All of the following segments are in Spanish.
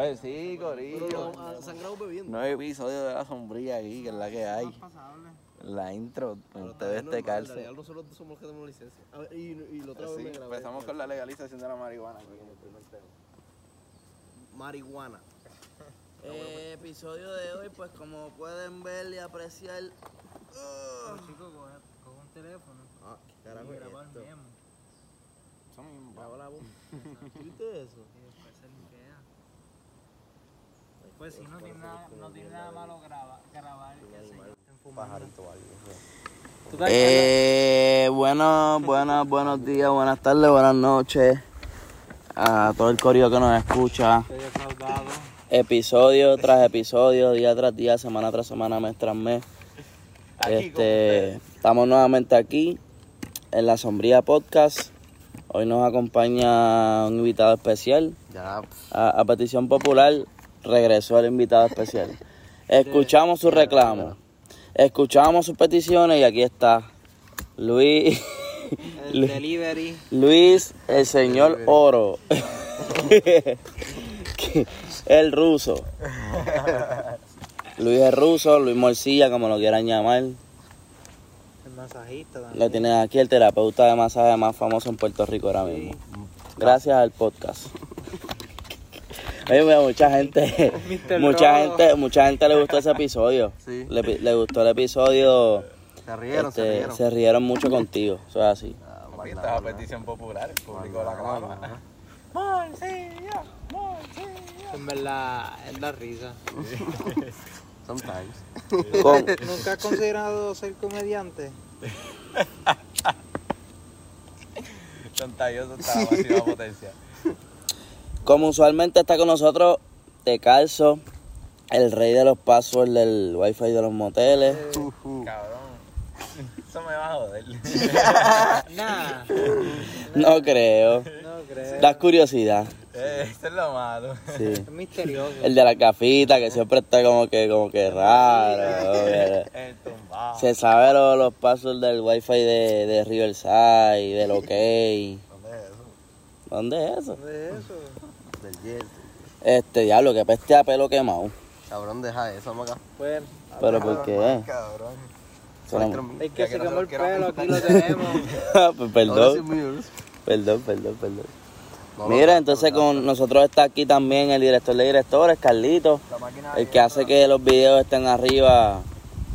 Pues sí, Corillo. Sangrado bebiendo. Nueve episodios de la sombría aquí, que es la que hay. La intro, ustedes te calce. Nosotros somos los que tenemos licencia. A ver, y, y la otra Pues sí, empezamos con la legalización de la marihuana. que es el primer tema. Marihuana. Eh, episodio de hoy, pues como pueden ver y apreciar, Pero chico, coge, coge un teléfono Ah, qué carajo y es graba el esto. memo. Eso mismo, Graba la voz. ¿Viste eso? Y después se limpia. Pues si no tiene nada, no tiene nada malo graba, grabar fumando. ¿Tú te Eh, bueno, buenas, buenos días, buenas tardes, buenas noches a todo el corillo que nos escucha. Estoy defraudado. Episodio tras episodio, día tras día, semana tras semana, mes tras mes. Aquí con Este, estamos nuevamente aquí en la Sombría Podcast. Hoy nos acompaña un invitado especial. Ya, A, a petición popular regresó el invitado especial. Escuchamos su reclamo, escuchamos sus peticiones y aquí está Luis, El delivery. Luis el señor Oro, el ruso. Luis el ruso, Luis Morcilla, como lo quieran llamar. El masajista también. Lo tienes aquí, el terapeuta de masaje más famoso en Puerto Rico ahora mismo. Gracias al podcast. Oye, mira, mucha gente, mucha gente, mucha gente le gustó ese episodio. Sí. Le, le gustó el episodio. se rieron, se este, rieron. se rieron mucho contigo. Eso es así. Ah, Esta es a manda. petición popular, el público la Manda, clama. manda. En verdad, es la risa. Sometimes. Con- ¿Nunca has considerado ser comediante? Son tallosos hasta la máxima potencia. Como usualmente está con nosotros, Te Calzo, el rey de los passwords del wifi de los moteles. Cabrón. Eso me va a joder. Nah, No creo. no creo. Da curiosidad. Eh, Eso es lo malo. Sí. Es misterioso. El de la cafita que siempre está como que, como que raro. El tumbado. Se sabe lo- los pasos del wifi de, de Riverside, del OK. ¿Dónde es eso? ¿Dónde es eso? ¿Dónde es eso? Del. Este diablo, que peste a pelo quemado. Cabrón, deja eso, acá. Pues, ¿Pero por qué? Cabrón. Es que se que quemó el pelo, aquí lo tenemos. Pues Ahora sí, perdón, perdón, perdón, perdón. No, Mira, no, entonces no, con nosotros está aquí también el director de directores, Carlito, el que hace que los videos estén arriba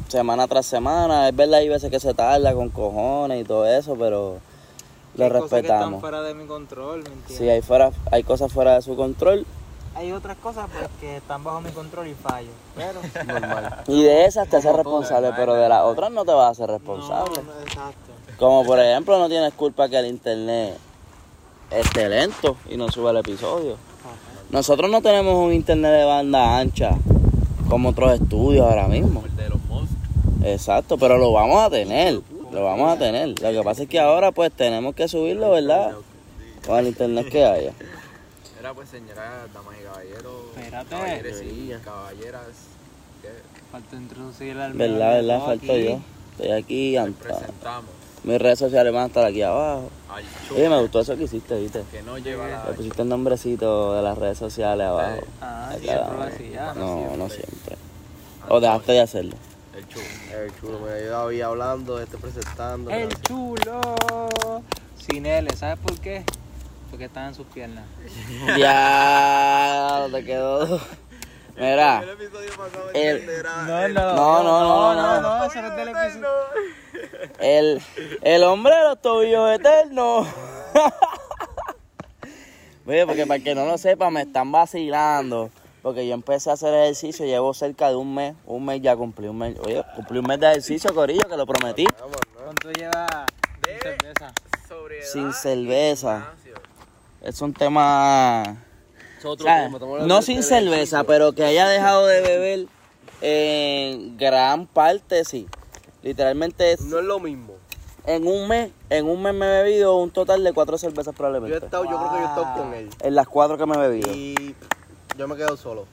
semana tras semana. Es verdad, hay veces que se tarda con cojones y todo eso, pero lo Hay cosas que están respetamos. fuera de mi control, ¿me entiendes? Si hay, fuera, hay cosas fuera de su control Hay otras cosas pues, que están bajo mi control y fallo. Pero. Normal. y de esas te haces responsable, pero de las otras no te vas a hacer responsable. No, no, exacto. Como por ejemplo, no tienes culpa que el internet esté lento y no suba el episodio. Nosotros no tenemos un internet de banda ancha como otros estudios ahora mismo. El de los monstruos. Exacto, pero lo vamos a tener. Lo vamos a tener. Lo que pasa es que ahora pues tenemos que subirlo, ¿verdad? Con el internet que haya. Era pues señoras, damas y caballeros. Espérate. Caballeros y caballeras. Falta introducir al ¿Verdad, verdad? Falto yo. Estoy aquí. Presentamos Mis redes sociales van a estar aquí abajo. Oye, me gustó eso que hiciste, ¿viste? que no lleva la Le pusiste el nombrecito de las redes sociales abajo. Ah, siempre lo hacía. No, no siempre. O dejaste de hacerlo. El chulo. El chulo me ha ayudado ahí hablando, este presentando. El gracias. chulo. Sin L, ¿sabes por qué? Porque están en sus piernas. Ya, te quedó. Mira, episodio pasado el, No, no, No, no, no, no. no, eso no es del episodio. el, el hombre de los tobillos eternos. Oye, porque para el que no lo sepa, me están vacilando. Porque yo empecé a hacer ejercicio, llevo cerca de un mes. Un mes ya cumplí un mes. Oye, cumplí un mes de ejercicio, Corillo, que lo prometí. ¿Cuánto lleva sin cerveza? Sin cerveza. Es un tema Es otro O sea, tema, no de sin cerveza, ejercicio. pero que haya dejado de beber en gran parte, sí. Literalmente es No es lo mismo. en un mes, en un mes me he bebido un total de cuatro cervezas Yo he probablemente. estado, yo creo que yo he estado con él. En las cuatro que me he bebido. Y yo me quedo solo.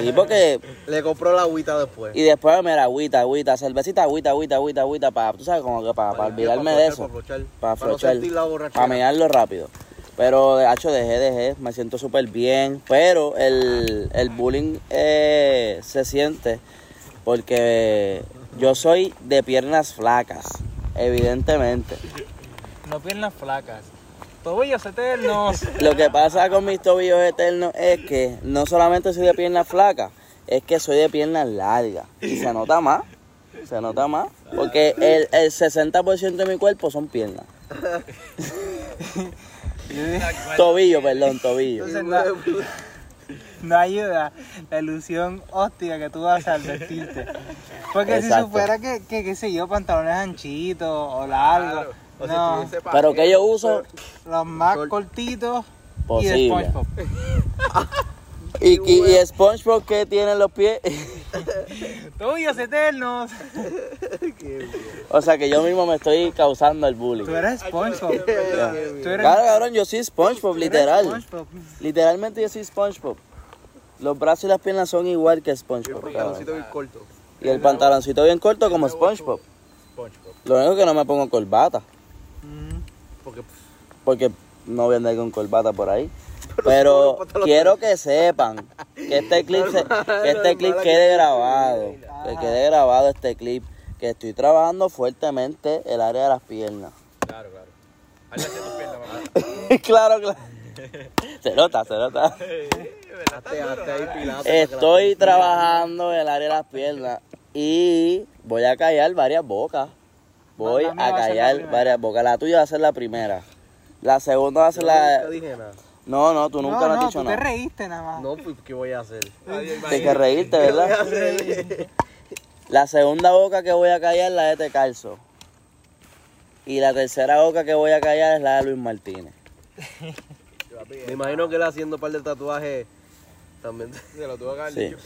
Sí, porque Le compró la agüita después. y después mira agüita, agüita, cervecita, agüita, agüita, agüita, agüita para, tú sabes, como que para, para olvidarme de eso, Para para Para no aflochar, sentir la borrachera. para mirarlo rápido. Pero de hecho dejé, dejé, me siento súper bien. Pero el, el bullying eh, se siente porque yo soy de piernas flacas, evidentemente. No piernas flacas. Tobillos eternos. Lo que pasa con mis tobillos eternos es que no solamente soy de piernas flacas, es que soy de piernas largas. Y se nota más, se nota más. Porque el, el 60% de mi cuerpo son piernas. Tobillo, perdón, tobillo. Entonces no, ayuda la ilusión óptica que tú vas al vestirte. Porque Exacto. si fuera que, que, qué sé yo, pantalones anchitos o largos, O no, Pero que yo uso los más Col- cortitos y de posible. SpongeBob. Y, y, y SpongeBob que tiene en los pies. Tobillos eternos. o sea que yo mismo me estoy causando el bullying. Tú eres SpongeBob. Tú eres, Claro, cabrón, yo soy SpongeBob, literal. SpongeBob. Literalmente yo soy SpongeBob. Los brazos y las piernas son igual que SpongeBob. Un cabrón. pantaloncito bien corto. Y el pantaloncito bien corto como SpongeBob. SpongeBob. Lo único que no me pongo corbata. Mm. Porque pff, Porque no voy a andar con corbata por ahí. Pero quiero que sepan que este clip, se- que este clip quede grabado. Que quede grabado este clip. Que estoy trabajando fuertemente el área de las piernas. Claro, claro. Tus piernas, claro, claro. Se nota, se nota. Estoy trabajando el área de las piernas y voy a callar varias bocas. Voy a callar varias bocas. La tuya va a ser la primera. La segunda va a ser la... nunca dije nada. No, no, tú nunca no, me has no, dicho tú te nada. reíste nada más. No, pues, ¿qué voy a hacer? Tienes que reírte, ¿Qué voy a ¿verdad? hacer? La segunda boca que voy a callar es la de Te Calzo. Y la tercera boca que voy a callar es la de Luis Martínez. Me imagino que él haciendo un par de tatuajes también. Se lo tuvo que haber Sí.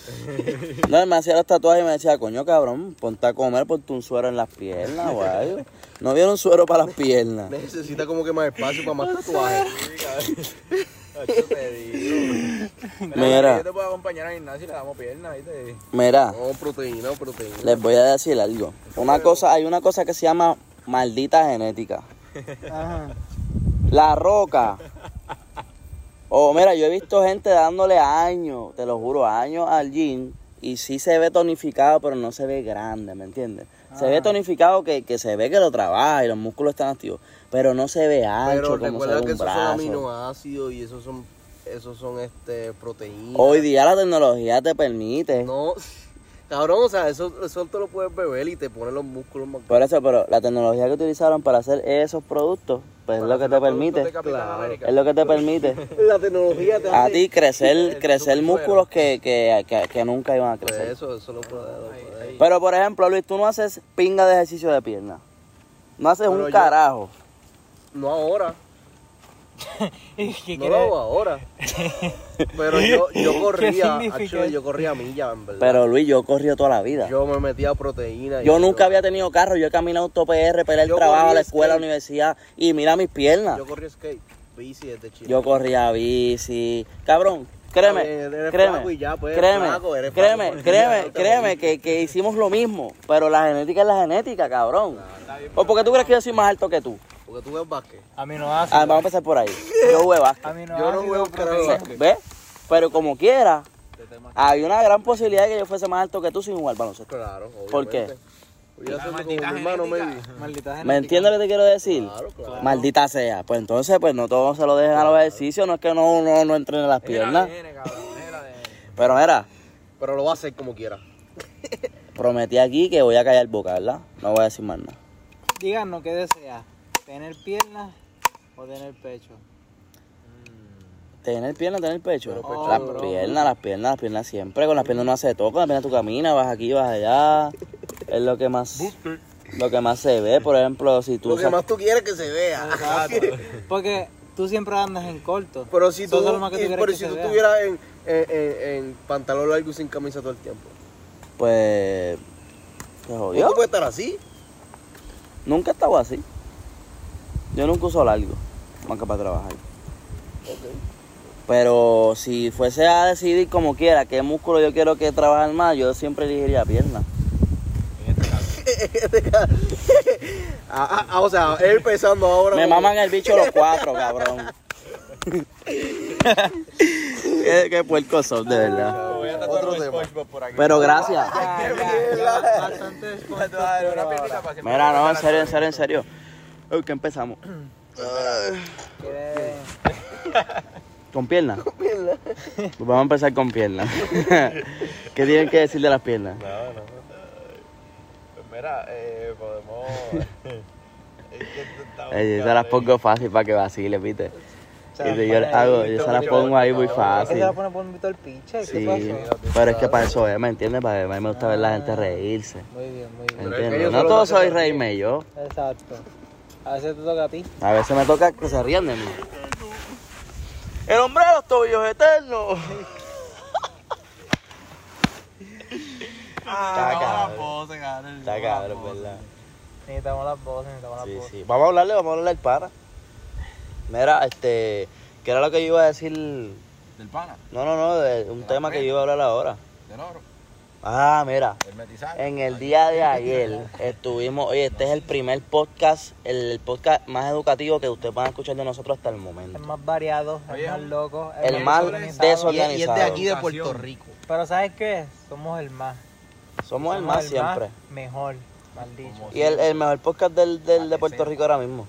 No, él me hacía los tatuajes y me decía, coño cabrón, ponte a comer, ponte un suero en las piernas o algo. No vieron un suero para las piernas. Necesita como que más espacio para más tatuajes. Digo. Mira. Yo te puedo acompañar a Ignacio y le damos piernas, ¿viste? Mira, No, proteína, proteína. les voy a decir algo. Una cosa, hay una cosa que se llama maldita genética. Ajá. La roca. O mira, yo he visto gente dándole años, te lo juro, años al gym y sí se ve tonificado, pero no se ve grande, ¿me entiendes? Se ve tonificado que, que se ve que lo trabaja y los músculos están activos, pero no se ve ancho Pero como se ve que un esos son aminoácidos y esos son, esos son este, proteínas. Hoy día la tecnología te permite. No, cabrón, o sea, eso, eso te lo puedes beber y te pone los músculos más Por eso, pero la tecnología que utilizaron para hacer esos productos, pues es lo que te permite. Claro. Es lo que te permite La tecnología te a ti crecer, crecer músculos que, que, que, que nunca iban a Pues crecer. eso, eso lo puede, lo. Pero por ejemplo, Luis, tú no haces pinga de ejercicio de pierna. No haces Pero un yo- carajo. No ahora, ¿Y qué no lo hago ahora. Pero yo, yo corría, eso? yo corría millas, en verdad. Pero Luis, yo he corrido toda la vida. Yo, yo me metía proteína. y nunca había tenido carro, yo he caminado todo PR, peleé el Yo trabajo, corrí la escuela, la skate. universidad y mira mis piernas. Yo corría skate, bici desde chico. Yo corría bici. Cabrón, créeme, eres créeme, ya, pues, créeme, flaco, eres créeme, flaco. créeme, no créeme que, que hicimos lo mismo, pero la genética es la genética, cabrón. ¿O por qué tú crees que yo soy más alto que tú? Porque tú ves básquet. Aminoácidos. Ah, vamos a empezar por ahí. Yo jugué básquet. Aminoácidos, Yo no juego carajo de proteínas. básquet. ¿Ves? Pero como quiera, hay una gran posibilidad de que yo fuese más alto que tú sin jugar baloncesto. Claro, obviamente. ¿Por qué? A como maldita mi hermano. Maldita ¿Me entiendes lo que te quiero decir? Claro, claro. Maldita sea. Pues entonces, pues no todos se lo dejen a los ejercicios, no es que no, no, no entrenen las piernas. Cabrón. Pero mira, Pero lo va a hacer como quiera. prometí aquí que voy a callar boca, ¿verdad? No voy a decir más nada. Díganos qué desea. ¿Tener piernas o tener pecho? Tener piernas, tener pecho. Pero pecho las piernas, las piernas, las piernas siempre. Con las piernas no hace todo, con las piernas tú caminas, vas aquí, vas allá. Es lo que más, lo que más se ve. Por ejemplo, si tú Lo que más tú quieres que se vea. Porque tú siempre andas en corto. Pero si tú, Eso es lo más que tú y- quieres pero que si tú estuvieras en, en, en, en pantalón largo y sin camisa todo el tiempo. pues, se ¿Cómo jodió. tú puedes estar así? Nunca he estado así. Yo nunca uso largo, más que para trabajar. Pero si fuese a decidir como quiera qué músculo yo quiero que trabajen más, yo siempre elegiría piernas. Ah, ah, ah, o sea, él pensando ahora. Me maman el bicho los cuatro, cabrón. qué, qué puercos son, de verdad. Voy a tatuar Otro tema. SpongeBob por aquí. Pero gracias. Mira, no, en serio, en a serio, en serio. Uy, ¿qué empezamos? ¿Quieres- ¿Con piernas? Pues vamos a empezar con piernas. ¿Qué tienen que decir de las piernas? No, no. Pues mira, eh, podemos. es que Eh, yo se las pongo fácil para que vacile, ¿viste? Se las Y yo, hago, ahí, yo se las pongo ahí muy ¿Es que fácil. se la pone por Piche? Sí, pero es que para eso es, ¿me entiendes? Para a mí me gusta ver la gente reírse. Muy bien, muy ¿Me bien. Es entiendes? No solo todo te hacen soy reír. reírme yo. Exacto. A veces te toca a ti. A veces me toca que se rían de mí. El hombre de los tobillos eternos. Está cabrón. Está cabrón, ¿verdad? Necesitamos las voces, necesitamos las Sí, voces. sí. Vamos a hablarle, vamos a hablarle al para. Mira, este, ¿qué era lo que yo iba a decir? Del pana, No, no, no, de un tema que yo iba a hablar ahora. del oro, Ah, mira, en el día de ayer estuvimos, oye, este es el primer podcast, el podcast más educativo que ustedes van a escuchar de nosotros hasta el momento. El más variado, el Oye, más loco, El más desorganizado. desorganizado. Y, es de aquí de Puerto Rico. Pero ¿sabes qué? Somos el más. Somos el más siempre. mejor, mal dicho. Como Y el, el mejor podcast del, del, de Puerto Rico ahora mismo.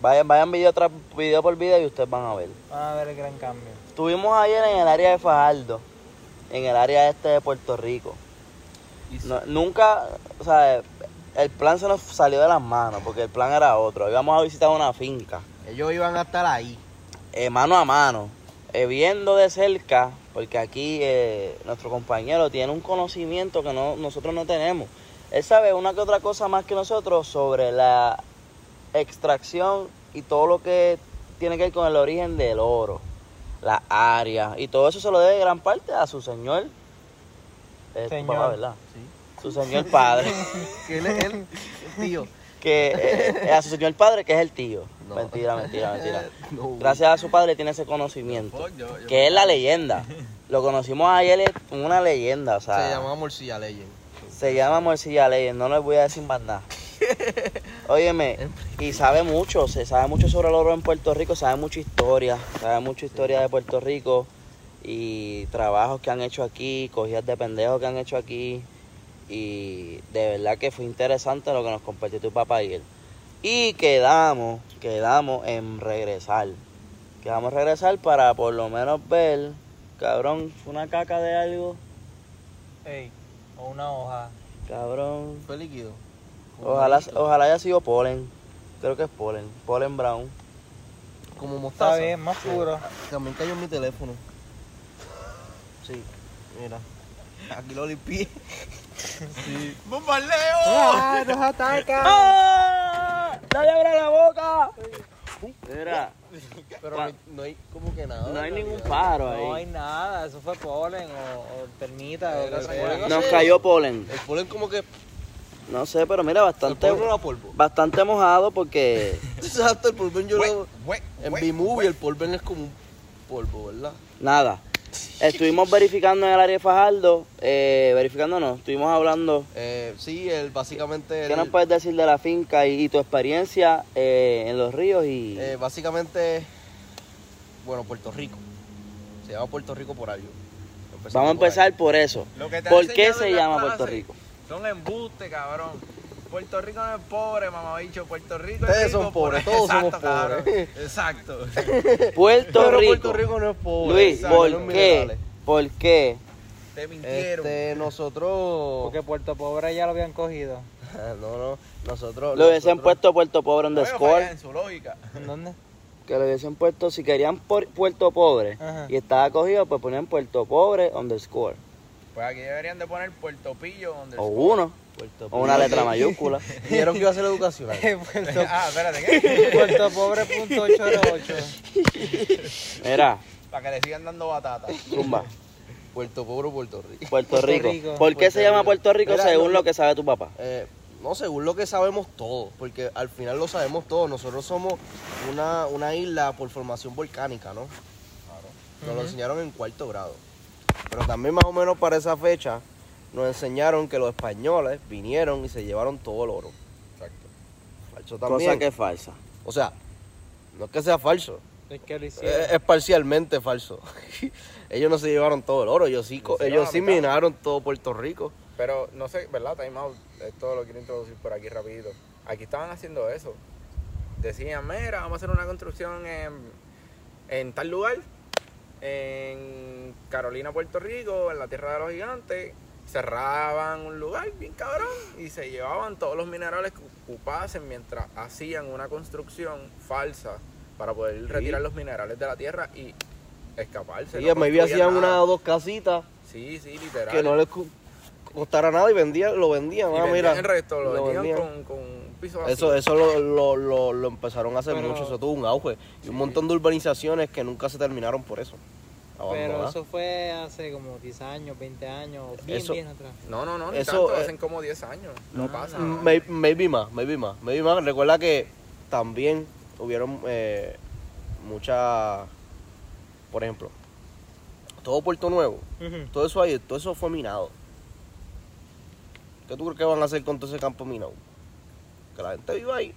Vayan, vayan video tras video por video y ustedes van a ver. Van a ver el gran cambio. Estuvimos ayer en el área de Fajardo, en el área este de Puerto Rico. No- nunca, o sea, el plan se nos salió de las manos porque el plan era otro. Íbamos a visitar una finca, Ellos iban a estar ahí. eh, mano a mano, eh, viendo de cerca, porque aquí eh, nuestro compañero tiene un conocimiento que no, nosotros no tenemos. Él sabe una que otra cosa más que nosotros sobre la extracción y todo lo que tiene que ver con el origen del oro, la área, y todo eso se lo debe gran parte a su señor. Tu Señor. papá, ¿verdad? Su señor padre. Que él es el tío. que eh, eh, a su señor padre que es el tío. No. Mentira, mentira, mentira. No, Gracias a su padre tiene ese conocimiento. Fuck, yo- yo- Que es la leyenda. Lo conocimos ayer, es una leyenda, o sea. Se llamaba Morcilla Legend. Se llama Morcilla Legend, no les voy a decir más nada. Óyeme, y sabe mucho, se sabe mucho sobre el oro en Puerto Rico, sabe mucha historia, sabe mucha historia de Puerto Rico y trabajos que han hecho aquí, cogidas de pendejos que han hecho aquí y de verdad que fue interesante lo que nos compartió tu papá y él. Y quedamos, quedamos en regresar. Quedamos en regresar para por lo menos ver, cabrón, fue una caca de algo, Ey, o una hoja. cabrón. Fue líquido. Ojalá, ojalá haya sido polen. Creo que es polen. Polen brown. Como Está mostaza. bien, más puro. También cayó en mi teléfono. Sí, mira. Aquí lo limpié. ¡Bombardeo! ¡Ah, nos ataca! ¡Ah! ¡Nadie abre la boca! Mira, Pero no hay, no hay como que nada. no hay ningún realidad. pájaro No hay ahí. nada, eso fue polen o, o termita o. Nos cayó polen. El polen como que... No sé, pero mira, El bastante, polvo era polvo. bastante mojado porque Exacto, el polvo yo lo... En B-Movie el polvo es como un polvo, ¿verdad? nada. Estuvimos verificando en el área de Fajardo, eh, verificando no, estuvimos hablando. Eh, sí, el, básicamente... ¿Qué el- nos puedes decir de la finca y, y tu experiencia eh, en los ríos y eh, básicamente... Bueno, Puerto Rico. Se llama Puerto Rico por algo. Empezamos vamos a por empezar por eso? Te han ¿Por qué se llama Puerto Rico? Son embuste, cabrón. Puerto Rico no es pobre, mamabicho. Puerto Rico es Ustedes rico son pobres, por- todos somos cabrón. pobres. Exacto. Puerto Pero Rico. Puerto Rico no es pobre. Luis, exacto, ¿por no es qué? ¿Por qué? Te mintieron. Este, nosotros... Porque Puerto Pobre ya lo habían cogido. no, no, nosotros... Le hubiesen nosotros- puesto Puerto Pobre en the Oye, score. fallas en su lógica. ¿En dónde? Que le hubiesen puesto, si querían por- Puerto Pobre Ajá. y estaba cogido, pues ponían Puerto Pobre underscore. Pues aquí deberían de poner Puerto Pillo donde O uno, Puerto o una Pillo. letra mayúscula. Dijeron que iba a ser educacional. Puerto, Ah, espérate, ¿qué? Puerto Pobre punto 808. Mira, Para que le sigan dando batata. zumba, Puerto Pobre, Puerto Rico. Puerto Rico. Rico. ¿Por qué Puerto se llama. Puerto Rico Mira, según no, lo que sabe tu papá? Eh, no, según lo que sabemos todos, porque al final lo sabemos todos. Nosotros somos una, una isla por formación volcánica, ¿no? Nos lo enseñaron en cuarto grado. Pero también más o menos para esa fecha nos enseñaron que los españoles vinieron y se llevaron todo el oro. Exacto. Falso también. Cosa que es falsa. O sea, no es que sea falso, Es que lo hicieron. Eh, es parcialmente falso. ellos no se llevaron todo el oro, ellos sí, ellos sí minaron todo Puerto Rico. Pero no sé, ¿verdad? Time out. Esto lo quiero introducir por aquí rapidito. Aquí estaban haciendo eso. Decían, mira, vamos a hacer una construcción en, en tal lugar, en Carolina, Puerto Rico, en la Tierra de los Gigantes. Cerraban un lugar bien cabrón y se llevaban todos los minerales que ocupasen mientras hacían una construcción falsa para poder retirar los minerales de la tierra y escaparse. Y no maybe construían hacían nada. una o dos casitas Sí, sí, literal. que no les costara nada y vendían, lo vendían. Y ah, vendían mira, el resto, lo, lo vendían, vendían. con, con Eso, eso lo, lo, lo, lo empezaron a hacer Pero- mucho, eso tuvo un auge. Y un montón de urbanizaciones que nunca se terminaron por eso. Pero eso fue hace como 10 años, 20 años, bien, Eso- bien atrás. No, no, no, ni Eso, tanto, eh, hacen como 10 años. No Ah, pasa. Mm, may- Maybe más, maybe más, maybe más. Recuerda que también hubieron eh, muchas, por ejemplo, todo Puerto Nuevo, todo eso ahí, todo eso fue minado. ¿Qué tú crees que van a hacer con todo ese campo minado? Que la gente viva ahí.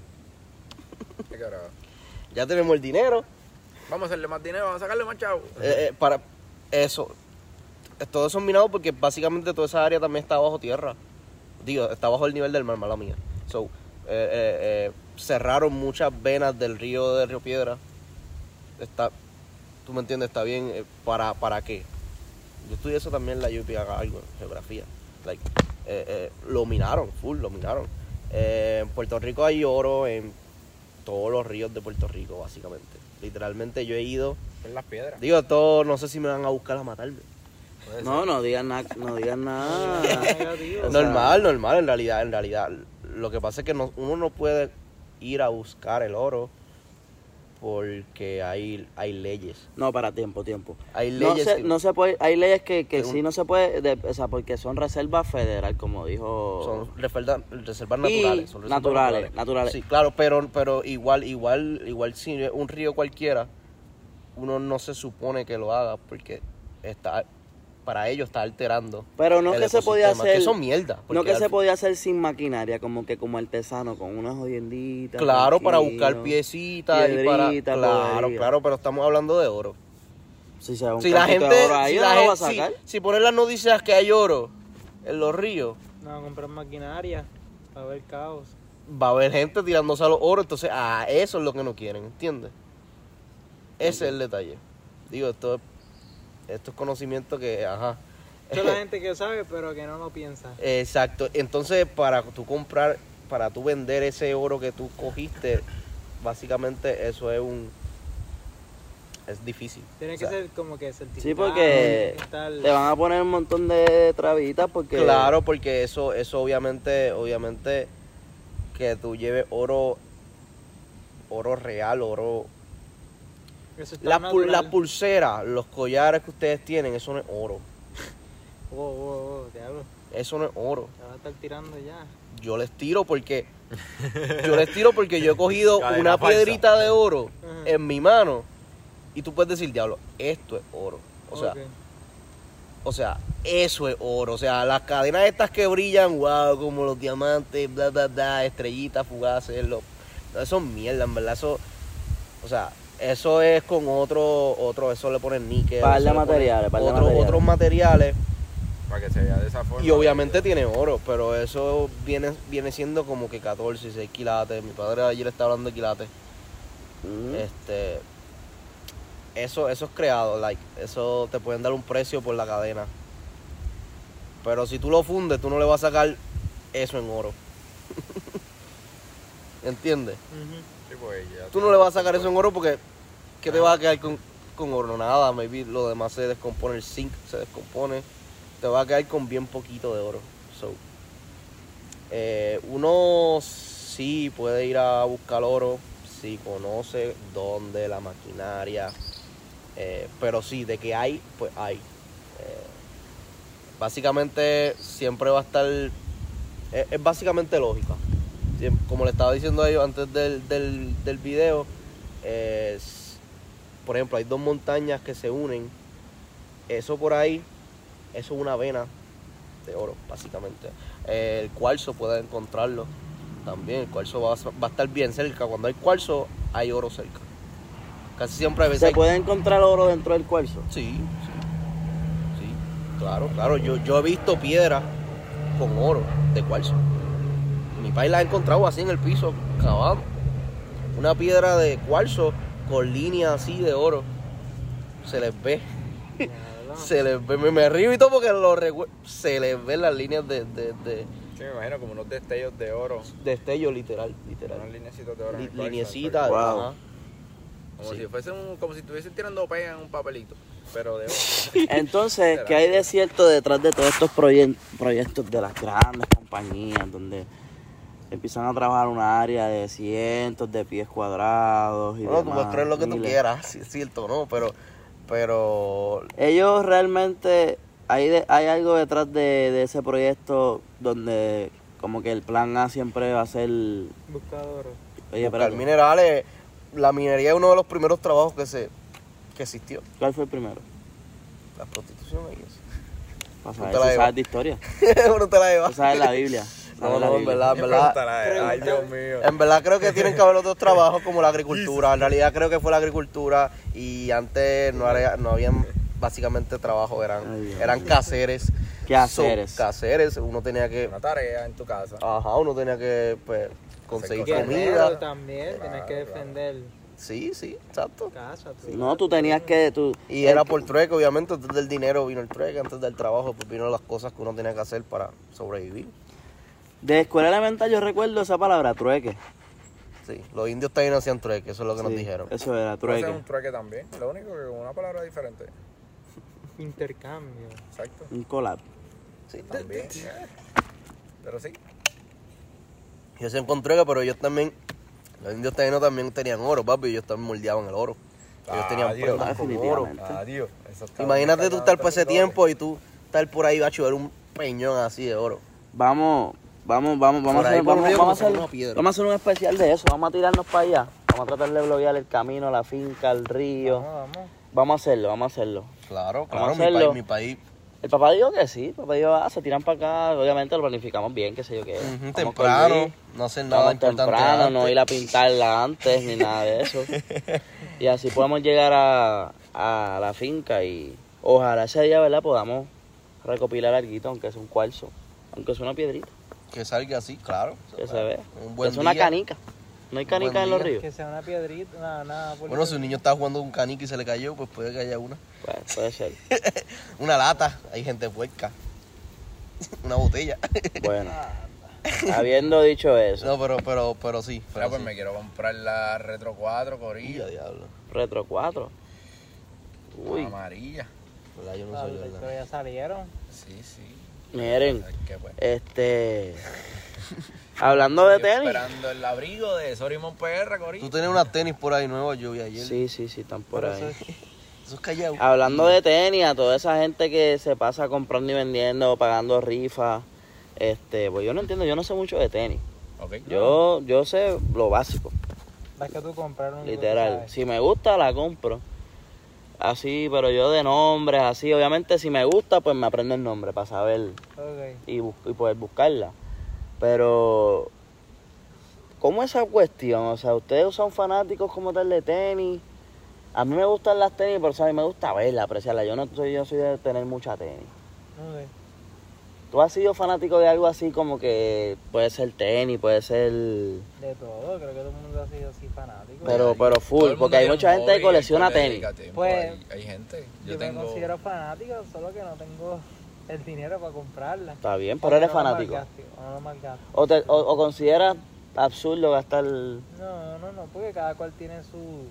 Qué carajo. Ya tenemos el dinero. Vamos a hacerle más dinero, vamos a sacarle más chavo. eh, eh, para eso. Todo eso es minado porque básicamente toda esa área también está bajo tierra. Digo, está bajo el nivel del mar, mala mía. So, eh, cerraron muchas venas del río de Río Piedra. Está, tú me entiendes, está bien. ¿para, ¿Para qué? Yo estudié eso también en la UP, algo, en geografía. Like, eh, eh, lo minaron, full, lo minaron. Eh, en Puerto Rico hay oro en todos los ríos de Puerto Rico, básicamente. Literalmente yo he ido En las piedras. Digo, esto no sé si me van a buscar a matarme. No, no digan nada, no digan nada. Normal, normal, en realidad, en realidad. Lo que pasa es que no- uno no puede ir a buscar el oro porque hay, hay leyes. No, para tiempo, tiempo. Hay No leyes se, que no se puede, hay leyes que, que sí no se puede, de- o sea, porque son reservas federal, como dijo. son reservas, naturales. Son reservas naturales, naturales. Sí, claro, pero, pero igual, igual, igual si un río cualquiera, uno no se supone que lo haga porque está para ello está alterando. Pero no el que se podía hacer. Que son mierda. No que al se fin- podía hacer sin maquinaria, como que como artesano, con unas jodienditas. Claro, para buscar piecitas y para. Claro, claro, pero estamos hablando de oro. Si se Si la gente. de oro ahí, si, ¿no la va a gente- si- si ponen las noticias que hay oro en los ríos, No, comprar maquinaria para ver caos. va a haber gente tirándose a los oros. Entonces, ah, eso es lo que no quieren, ¿entiendes? Ese es el detalle. Digo, esto, es- esto es conocimiento que, ajá. Esto es la gente que sabe, pero que no lo piensa. Exacto. Entonces, para tú comprar, para tú vender ese oro que tú cogiste, básicamente eso es un. Es difícil. Tiene O que sea, ser como que certificado. Sí, porque te van a poner un montón de trabitas porque... Claro, porque eso, eso obviamente, obviamente, que tú lleves oro, oro real, oro. La, pul- natural. la pulsera, los collares que ustedes tienen, eso no es oro. Wow, wow, wow, diablo. Eso no es oro. Te vas a estar tirando ya. Yo les tiro porque. Yo les tiro porque yo he cogido Cadena una falsa. piedrita de oro en mi mano. Y tú puedes decir, diablo, esto es oro. O sea. O sea, eso es oro. O sea, las cadenas estas que brillan, wow, como los diamantes, bla, bla, bla, estrellitas fugaces, lo, no, eso es mierda, en verdad. Eso, o sea, eso es con otro, otro, eso le ponen níquel. Par de materiales, par de otro- materiales. Otros materiales. Para que se vea de esa forma. Y obviamente tiene oro, pero eso viene, viene siendo como que 14, 16 quilates. Mi padre ayer estaba hablando de quilates. Mm. Este, eso, eso es creado, like, eso te pueden dar un precio por la cadena. Pero si tú lo fundes, tú no le vas a sacar eso en oro. ¿Entiendes? Sí, pues, ya Tú no le vas a sacar eso en oro porque ¿qué te va a quedar con, con oro? Nada, maybe lo demás se descompone, el zinc se descompone. Te va a quedar con bien poquito de oro. So, eh, uno sí puede ir a buscar oro si conoce dónde la maquinaria. eh, pero sí, de que hay, pues hay. Eh, básicamente siempre va a estar. Es, básicamente lógica. Como le estaba diciendo a ellos antes del, del, del video, es, por ejemplo, hay dos montañas que se unen. Eso por ahí, eso es una vena de oro, básicamente. Eh, el cuarzo puede encontrarlo también. El cuarzo va, a- va a estar bien cerca. Cuando hay cuarzo, hay oro cerca. Casi siempre a veces ¿Se hay- puede encontrar oro dentro del cuarzo? Sí, sí, sí, claro, claro. Yo, yo he visto piedras con oro de cuarzo. Mi país la ha encontrado así en el piso, cavando. Una piedra de cuarzo con líneas así de oro. Se les ve. Se les ve. Me, me río y todo porque lo Se les ven las líneas de, de, de Sí, me imagino como unos destellos de oro. destello literal, literal. Unos linecitos de oro. Li-. Wow. ajá. Como Sí. si fuese un, como si estuviesen tirando pega en un papelito. Pero de oro. Entonces, ¿qué hay de cierto detrás de todos estos proye- proyectos de las grandes compañías donde empiezan a trabajar una área de cientos de pies cuadrados y Bueno, tú demás, puedes creer lo que tú miles? quieras, si es cierto, ¿no? Pero, pero Ellos realmente, hay, de- hay algo detrás de, de ese proyecto donde como que el plan A siempre va a ser... Oye, Buscador. buscar espérate, minerales, la minería es uno de los primeros trabajos que se que existió. ¿cuál fue el primero? La prostitución Tú te la si llevas. sabes de historia. Uno te la lleva. Tú sabes la Biblia. No, no, en verdad, en verdad. Ay, Dios mío. En verdad creo que tienen que haber otros trabajos como la agricultura. En realidad creo que fue la agricultura y antes no, había, no habían básicamente trabajo, eran, Ay, eran caseres. Quehaceres. So, caseres, uno tenía que, Una tarea en tu casa. ajá, uno tenía que pues, conseguir comida. También, tienes que defender Sí, sí, exacto. casa. tu- No, tú tenías que... Tú, Y era por trueque, obviamente, antes del dinero vino el trueque, antes del trabajo pues vino las cosas que uno tenía que hacer para sobrevivir. De escuela elemental yo recuerdo esa palabra, trueque. Sí, los indios también hacían trueque, eso es lo que nos dijeron. Eso era, trueque. un trueque también. Lo único que con una palabra diferente. Intercambio. Exacto. Un collab. Sí, También. eh. Pero sí. Yo se con trueque, pero ellos también, los indios taínos también tenían oro, papi, ellos también moldeaban el oro. Ellos tenían Adiós. prendas con oro. Definitivamente. Adiós. Imagínate tú estar por ese tiempo y tú estar por ahí, bacho, ver un peñón así de oro. Vamos, vamos, vamos, vamos a hacer, vamos, vamos a hacer, vamos a hacer un especial de eso, vamos a tirarnos para allá. Vamos a tratar de bloquear el camino, la finca, el río. Vamos, vamos. Vamos a hacerlo, vamos a hacerlo. Claro, Vamos claro, a mi hacerlo. país, mi país. El papá dijo que sí, el papá dijo, ah, se tiran para acá, obviamente lo planificamos bien, qué sé yo qué. Vamos con temprano, no hacer nada Vamos importante temprano, no ir a pintarla antes ni nada de eso. y así podemos llegar a, a la finca y ojalá ese día, ¿verdad? Podamos recopilar algo, aunque es un cuarzo, aunque es una piedrita, Que salga así, claro. que se ve. Un buen es una día. canica. No hay canica en los ríos. Que sea una piedrita, nada, nada. Bueno, si un niño está jugando un canique y se le cayó, pues puede que haya una. Pues, puede ser. Una lata, hay gente puerca. una botella. Bueno, habiendo dicho eso, no, pero, pero, pero sí. Mira, Pero pues sí. me quiero comprar la Retro 4 Y Corillo. a diablo. Retro 4. Uy, Amarilla. Yo no Ah, soy verdad. ya salieron. Sí, sí. Miren, este. Hablando de tenis. Esperando el abrigo de Sorimon PR, Corillo. Tú tenías unas tenis por ahí nuevas, yo vi ayer. Sí, sí, sí, están por ahí. eso es- Eso es callado. Hablando de tenis, a toda esa gente que se pasa comprando y vendiendo, pagando rifas, este, pues yo no entiendo, yo no sé mucho de tenis. Ok. Yo, yo sé lo básico, Es que tú comprar un literal. Si me gusta, la compro. Así, pero yo de nombres, así, obviamente si me gusta, pues me aprendo el nombre para saber y, bus- y poder buscarla. Pero, ¿cómo esa cuestión? O sea, ustedes son fanáticos como tal de tenis. A mí me gustan las tenis, pero o sea, a mí me gusta verla, apreciarla. Yo no soy, yo soy de tener mucha tenis. ok. ¿Tú has sido fanático de algo así como que puede ser tenis, puede ser... De todo, creo que todo el mundo ha sido así fanático. Pero, pero full, porque hay mucha gente que colecciona tenis. Pues, hay, hay gente. yo, Yo, me considero fanático, solo que no tengo el dinero para comprarla. Está bien, pero eres no fanático. o no lo malgasto. ¿O, te- o, o consideras absurdo gastar... No, no, no, porque cada cual tiene su,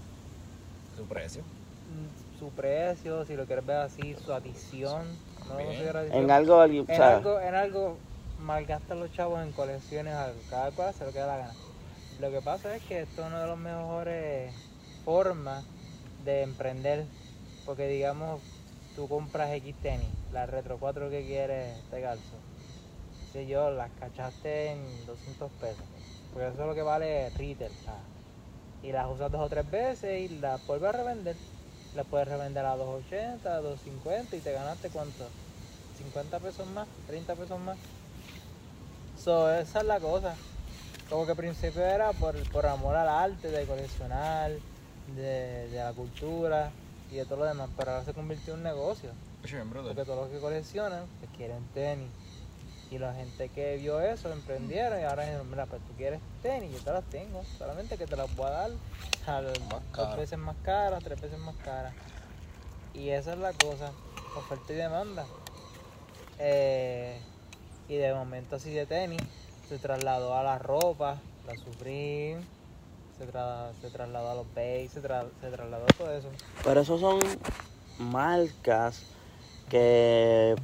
Su precio. mm, su precio, si lo quieres ver así, su adición. No. En algo, alguien- En algo, en algo malgastan los chavos en colecciones, algo. cada cual hace lo que da la gana. Lo que pasa es que esto es una de las mejores formas de emprender, porque digamos, tú compras X tenis, la Retro 4 que quieres te calzo. Si yo las cachaste en 200 pesos, porque eso es lo que vale retail, ¿sabes? y las usas dos o tres veces y las vuelves a revender. Las puedes revender a 280, a 250 y te ganaste cuánto? 50 pesos más, 30 pesos más. So, esa es la cosa. Como que al principio era por, por amor al arte de coleccionar, de, de la cultura y de todo lo demás, pero ahora se convirtió en un negocio. Porque todos los que coleccionan pues, quieren tenis. Y la gente que vio eso emprendieron y ahora dijeron, mira, pues tú quieres tenis, yo te las tengo. Solamente que te las voy a dar a dos veces más caras, tres veces más caras. Y esa es la cosa, oferta y demanda. Eh, y de momento así de tenis, se trasladó a la ropa, la Supreme, se, tra- se trasladó a los Bays, se, tra- se trasladó a todo eso. Pero esos son marcas que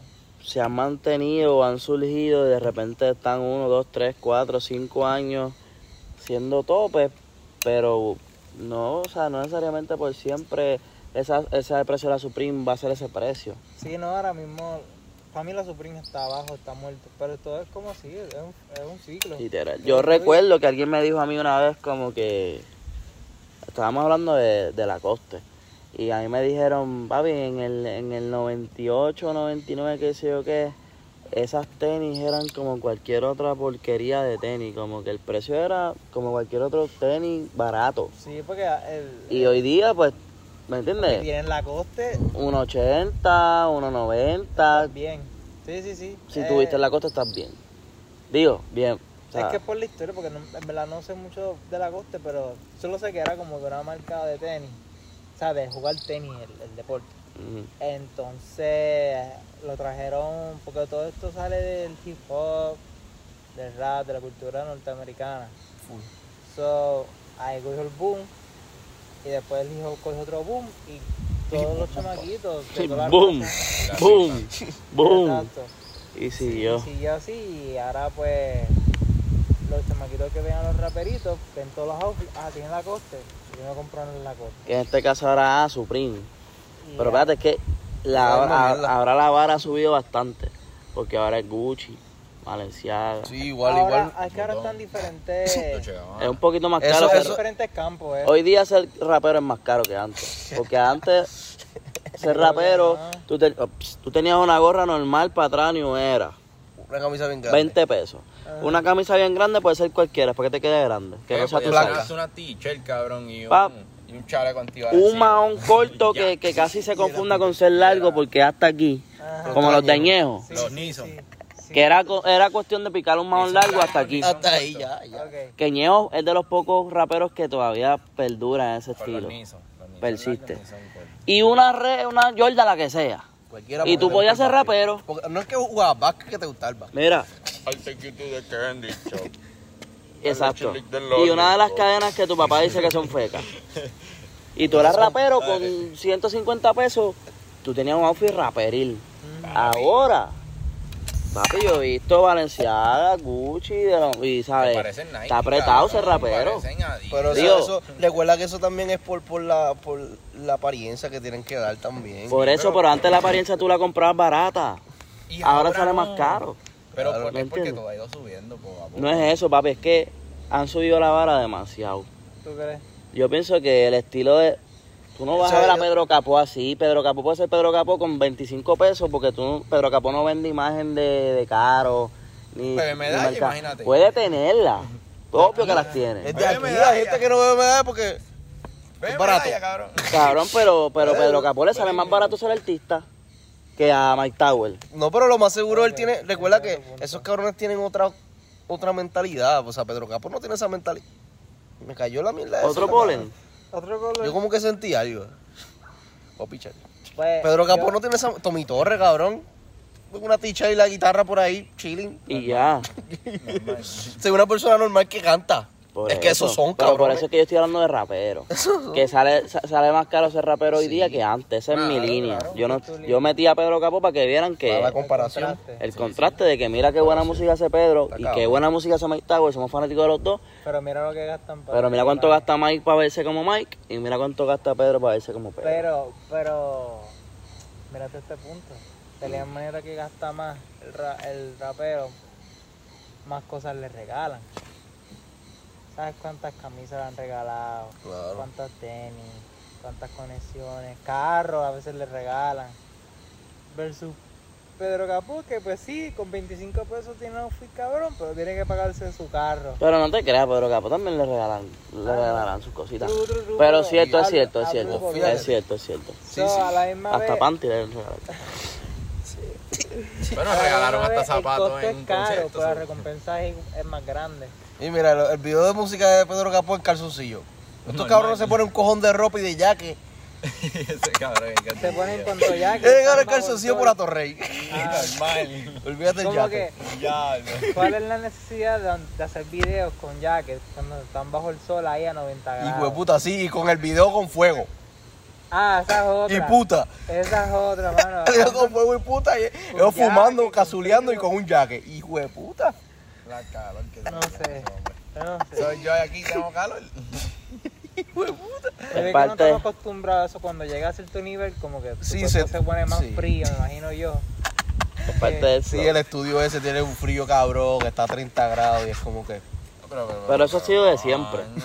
se han mantenido o han surgido y de repente están uno, dos, tres, cuatro, cinco años siendo topes, pero no, o sea, no necesariamente por siempre esa, ese precio de la Supreme va a ser ese precio. Sí, no, ahora mismo, para mí la Supreme está abajo, está muerto, pero todo es como así, es un, es un ciclo. Literal. Yo recuerdo que alguien me dijo a mí una vez como que estábamos hablando de, de la coste. Y a mí me dijeron, papi, en el, en el 98, 99, qué sé yo qué, esas tenis eran como cualquier otra porquería de tenis. Como que el precio era como cualquier otro tenis barato. Sí, porque el, Y hoy día, pues, ¿me entiendes? tienen la coste 1.80, 1.90. bien. Sí, sí, sí. Si Eh, tuviste la costa, estás bien. Digo, bien. O sea, es que por la historia, porque no- en verdad no sé mucho de la coste, pero solo sé que era como que una marca de tenis. De jugar tenis, el, el deporte. Entonces lo trajeron, porque todo esto sale del hip hop, del rap, de la cultura norteamericana. So, ahí cogió el boom, y después el hip hop cogió otro boom, y todos los chamaquitos. Sí, boom, boom, boom. Exacto. Y siguió. Y siguió así, y ahora pues los chamaquitos que vean a los raperitos, ven todos los outfits, ah, tienen la coste, yo me compraron en la coste. Que en este caso ahora ah, Supreme. Pero espérate, es que la, a- ahora la vara ha subido bastante. Porque ahora es Gucci, Valenciaga. Sí, igual, ahora, igual. Es que ahora están diferentes. Es un poquito más Eso- caro. están pero diferentes campos, eh. Hoy día ser rapero es más caro que antes. Porque antes ser rapero, tú, te- ups, tú tenías una gorra normal para atrás ni era. Una camisa bien grande. 20 pesos. Una camisa bien grande puede ser cualquiera, para que te quede grande. Que no sea tu una t-shirt, cabrón, y un, Pap. y un chaleco antibalas. Un mahón corto que, que casi se confunda con ser largo porque hasta aquí. Ajá. Como los dañejos. Sí, Los sí, sí. Que era, co- era cuestión de picar un mahón largo hasta aquí. Hasta ahí ya, ya. Ok. Que Ñejo es de los pocos raperos que todavía perdura en ese los estilo. Los Nissan Persiste. cortos. Y una re, una Jordan la que sea. Cualquiera Y tú podías ser rapero. Porque no es que jugabas básquet que te gustaba el básquet. Mira, I'll take you to the candy shop. exacto. Y una de las cadenas que tu papá dice que son fecas. Y tú eras rapero con 150 pesos, tú tenías un outfit raperil. Ahora, papi, yo he visto Valenciaga, Gucci, de lo- y sabes, parecen Nike, está apretado cabrón, rapero. Pero eso, Digo- eso- recuerda que eso también es por, por, la, por la apariencia que tienen que dar también. Por eso, pero antes la apariencia tú la comprabas barata. Y Ahora sale no. más caro. Pero Claro, por- ¿me es porque todo ha ido subiendo poco a poco. No es eso, papi, es que han subido la vara demasiado. ¿Tú crees? Yo pienso que el estilo de... Tú no vas O sea, a ver a Pedro Capó así. Pedro Capó puede ser Pedro Capó con 25 pesos porque tú, Pedro Capó no vende imagen de, de caro. Ni, Bebe medalla, imagínate. Puede tenerla. Obvio que las tiene. Es de Bebe aquí, medalla. hay gente que no bebe medalla porque Ve, es barato. medalla, cabrón. Cabrón, pero, pero Pedro Capó le sale más barato ser artista que a Mike Tower. No, pero lo más seguro él tiene, recuerda que esos cabrones tienen otra otra mentalidad, o sea, Pedro Capo no tiene esa mentalidad. Me cayó la mierda Otro la polen. Otro color. Yo como que sentí algo. Oh, pichar. Pues, Pedro Capo yo- no tiene esa Tommy Torre, cabrón. Con una ticha y la guitarra por ahí, chilling. Y ya. Soy una persona normal que canta. Por es que esos son, Pero por eso es que yo estoy hablando de rapero. Que sale, sa- sale más caro ser rapero hoy día que antes. Esa es mi Claro, línea. claro. Yo no, yo metí a Pedro Capó para que vieran que Para la comparación. contraste. el contraste de que mira qué buena música hace Pedro Está y cabrón. qué buena música hace Mike Tower. Somos fanáticos de los dos. Pero mira lo que gastan para. Pero mira cuánto gasta Mike para verse como Mike y mira cuánto gasta Pedro para verse como Pedro. Pero, pero. Mírate este punto. De la manera que gasta más el, ra- el rapero, más cosas le regalan. ¿Sabes cuántas camisas le han regalado? Claro. ¿Cuántas tenis? ¿Cuántas conexiones? Carros a veces le regalan. Versus Pedro Capó, que pues sí, con 25 pesos tiene un outfit cabrón, pero tiene que pagarse su carro. Pero no te creas, Pedro Capo también le regalan, le regalan sus cositas. Pero cierto, es cierto, es cierto. Es él. cierto, es cierto. So, a la misma Hasta vez, panty le regalan. Bueno, a la regalaron hasta zapatos El costo en es caro, pero la recompensa es, es más grande. Y mira, el, video de música de Pedro Capó en calzoncillo. Estos cabrones se ponen un cojón de ropa y de jaque. Ese cabrón, ¿qué Se ponen con ya Es el calzoncillo por Atorrey. Normal. Olvídate el jaque. que, Ya, no. ¿cuál es la necesidad de, de hacer videos con jackets cuando están bajo el sol ahí a 90 grados? Hijo de puta, sí, y con el video con fuego. Ah, esa es otra. Y puta. Esa es otra, mano. El video con fuego y puta. Y ellos jaque, fumando, con cazuleando y con un jaque. Hijo de puta. La que No sé. No sé. Soy yo aquí, tengo calor. Es que no estamos acostumbrados a eso. Cuando llega a cierto nivel, como que Sí, se- se, pone más sí. frío, me imagino yo. Es parte del Sí, flow. el estudio ese tiene un frío cabrón, que está a 30 grados y es como que. Pero, pero, Pero eso ha sido de siempre. coño.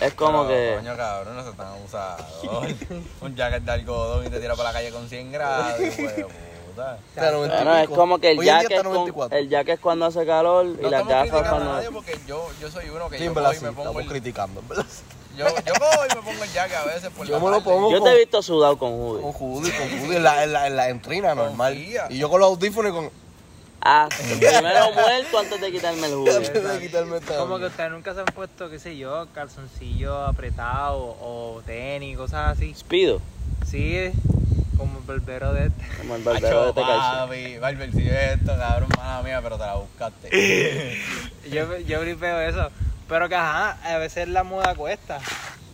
Es como Pero, que. Coño, cabrón, no se tan abusados. un jacket de algodón y te tira para la calle con 100 grados. hijo de puta. está a 90 y Bueno, es como que el jacket, a con, 94. el jacket cuando hace calor y No las estamos gafas criticando a cuando... nadie porque yo, yo soy uno que Sí, yo en verdad cojo y sí, me pongo estamos el, criticando, verdad. yo, yo cojo y me pongo el jacket a veces por Yo la me lo pongo. Yo te he visto sudado con hoodie. Con hoodie, con hoodie en la, en la, en la entrina normal. Confía. Y yo con los audífonos y con. Ah, primero muerto antes de quitarme el hoodie. Antes de quitarme esta- Como que ustedes nunca se han puesto, qué sé yo, calzoncillos apretados o tenis, cosas así. Speedo, Sí, como el barbero de este. como el barbero de este calcio. papi, Barber, si ves esto, cabrón, mala mía, pero te la buscaste. Yo, yo gripeo eso. Pero que ajá, a veces la moda cuesta.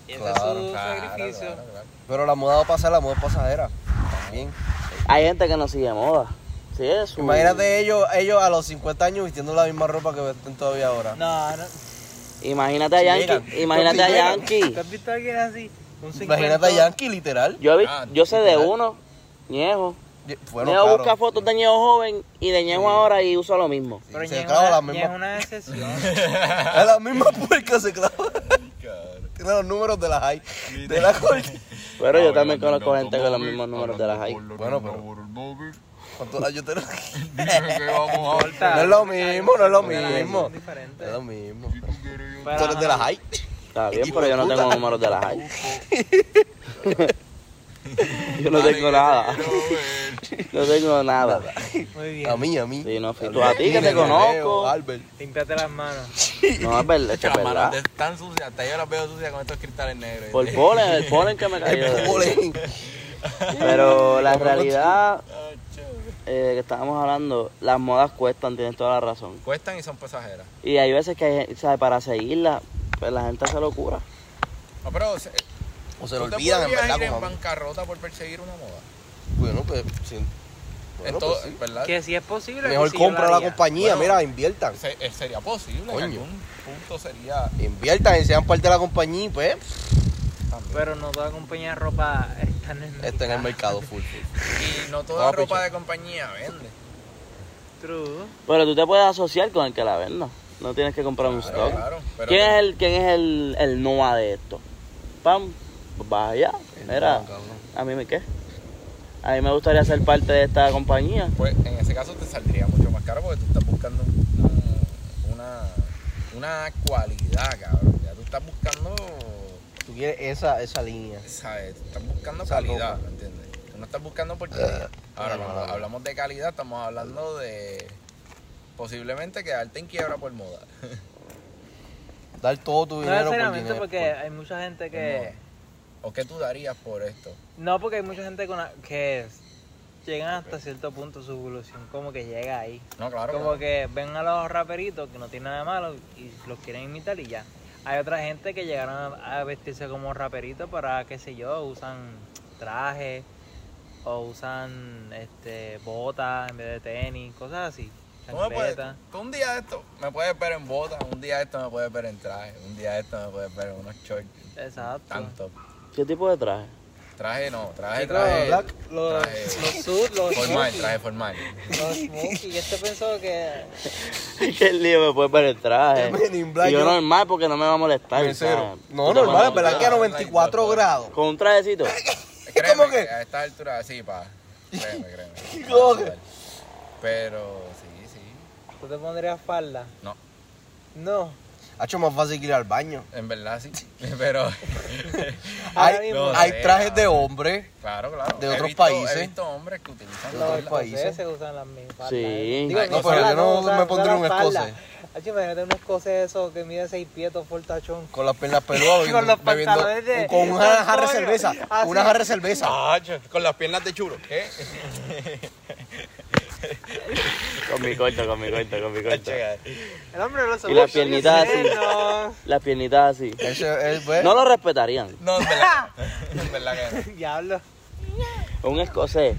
Y ese Claro, es su Claro, sacrificio. claro, claro. Pero la moda va a pasar, la moda es pasajera. También. Hay gente que no sigue moda. Sí, es su... Imagínate ellos, ellos a los 50 años vistiendo la misma ropa que visten todavía ahora. No, no. Imagínate a Yankee, llegan. imagínate a. Yankee. ¿Tú has visto a alguien así? Un Imagínate a. Yankee, literal. Yo, vi- Ah, yo sé de uno, Ñejo. Bueno, Ñejo claro. busca fotos de Ñejo joven y de Ñejo ahora y usa lo mismo. Pero Se es clava una, la misma- es una excepción. Es la misma puerca se clava. Tiene los números de la high. De la corte. Pero yo también conozco gente con los mismos números de la high. Bueno, pero. ¿Cuántos años tenés? Corta. No es lo mismo, no es lo las mismo. Es lo mismo. Tú eres de la high. Está bien, pero yo no tengo números de la high. yo no tengo nada. No tengo nada. Muy bien. A mí, a mí. Sí, no fui tú a ti que te conozco. Albert. Límpiate las manos. No, es verdad, es que es Las manos verdad. de- están sucias, hasta yo las veo sucias con estos cristales negros. Por polen, el polen que me cayó. Polen. Pero la realidad eh, que estábamos hablando, las modas cuestan, tienes toda la razón. Cuestan y son pasajeras. Y hay veces que, hay, ¿sabes? para seguirla, pues la gente hace locura. No, pero se- O se lo ¿tú te olvidan, en podrías verdad. ir en como- bancarrota por perseguir una moda? Bueno, pues. sí. Bueno, pues sí. ¿verdad? Que si es posible. Mejor yo compra lo la compañía, Bueno. mira, inviertan. Se- eh, sería posible, Coño. en algún punto sería Inviertan y sean parte de la compañía y pues también. Pero no toda compañía de ropa está en el mercado. está en el mercado full. full. Y no toda ropa pichar. de compañía vende. True. Pero tú te puedes asociar con el que la venda. No tienes que comprar un Claro, stock. claro, pero ¿Quién es el, quién es el, el NOA de esto? Pam, pues vas allá. Mira, a mí me qué. A mí me gustaría ser parte de esta compañía. Pues en ese caso te saldría mucho más caro porque tú estás buscando un- una, una cualidad, cabrón. Ya tú estás buscando, Tú quieres esa, esa línea. ¿sabes? Tú estás buscando Esa calidad. ¿me entiendes? Tú no estás buscando porquería. Ahora, cuando hablamos de calidad, estamos hablando de posiblemente quedarte en quiebra por moda. Dar todo tu No dinero por necesariamente dinero. porque por- hay mucha gente que... ¿O qué tú darías por esto? No, porque hay mucha gente con la- que llegan hasta cierto punto su evolución, como que llega ahí. No, claro. Como claro. que ven a los raperitos que no tienen nada de malo y los quieren imitar y ya. Hay otra gente que llegaron a vestirse como raperitos para, qué sé yo, usan trajes o usan este botas en vez de tenis, cosas así. Chancletas. tú un día de esto me puedes ver en botas, un día de esto me puedes ver en traje, un día de esto me puedes ver en unos shorts. Exacto. Tanto. ¿Qué tipo de traje? Traje no, traje, traje. black, Los, traje los suits, los formal, smoky, traje formal. los smoky. Este pensó que... que el lío me puede ver el traje. Y yo normal porque no me va a molestar. No, normal, pones- verdad que a 94 grados. Con un trajecito. Créeme ¿Cómo que? A esta altura, sí, pa. Créeme, créeme. ¿Cómo que? Pero. ¿Tú te pondrías falda? No. No. Ha hecho más fácil que ir al baño. En verdad sí. Pero. Hay, mismo. No hay sé, trajes de cabrón. hombre. Claro, claro. De He otros visto- países. He visto hombres que utilizan De Los otros países. escoceses usan las mismas. Sí. Digo, Ay, no, pero yo no usan- me pondría un escocés. Ay, imagínate un escocés eso que mide 6 pies, todo fortachón. Con las piernas peludas. Con los pantalones de- Con una jarra de cerveza. Así. Una jarra de cerveza. Con las piernas de chulo. ¿Qué? Con mi corto, con mi corto, con mi corto. El hombre no Y las piernitas así. Las piernitas así. Eso es, No lo respetarían. No, en verdad. En verdad que no. Diablo. Un escocés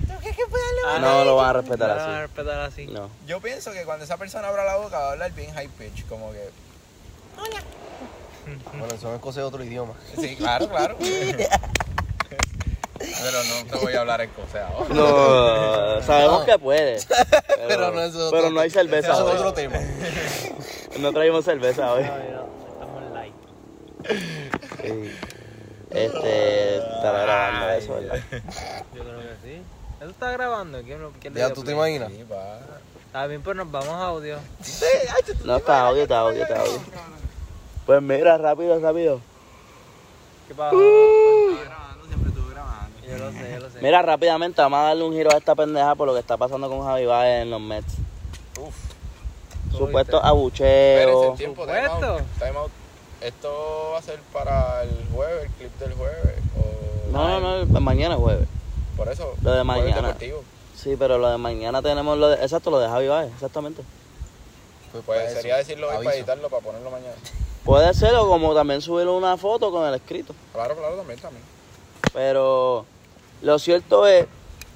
Ah, no lo van a respetar No lo van a así. respetar así. No. Yo pienso que cuando esa persona abra la boca va a hablar bien high pitch, como que. Bueno, son escoceses de otro idioma. Sí, claro, claro. Pero no te voy a hablar escocés ahora. No, sabemos que puede. Pero, Pero no es otro- pero no hay cerveza Eso es hoy. otro tema. No traímos cerveza hoy. No, no, estamos light. Este, estará grabando eso, ¿verdad? Yo creo que sí. ¿Eso está grabando? ¿Quién, quién Ya tú te play? imaginas. Sí. Está bien, pues nos vamos a audio. No, está audio, está audio, está audio. Pues mira, rápido, rápido. ¿Qué pasa? grabando, siempre estuve grabando. Yo lo sé, yo lo sé. Mira, rápidamente, vamos a darle un giro a esta pendeja por lo que está pasando con Javi Baez en los Mets. Uf. Supuesto abucheo. tiempo, Supuesto. time out, time out. ¿Esto va a ser para el jueves, el clip del jueves? O... No, no, no, mañana es jueves. Por eso. Lo de mañana. Sí, pero lo de mañana tenemos lo de. Exacto, lo de Javi Baez, exactamente. Pues, Pues eso, sería decirlo hoy para editarlo, para ponerlo mañana. Puede ser o como también subir una foto con el escrito. Claro, claro, también, también. Pero lo cierto es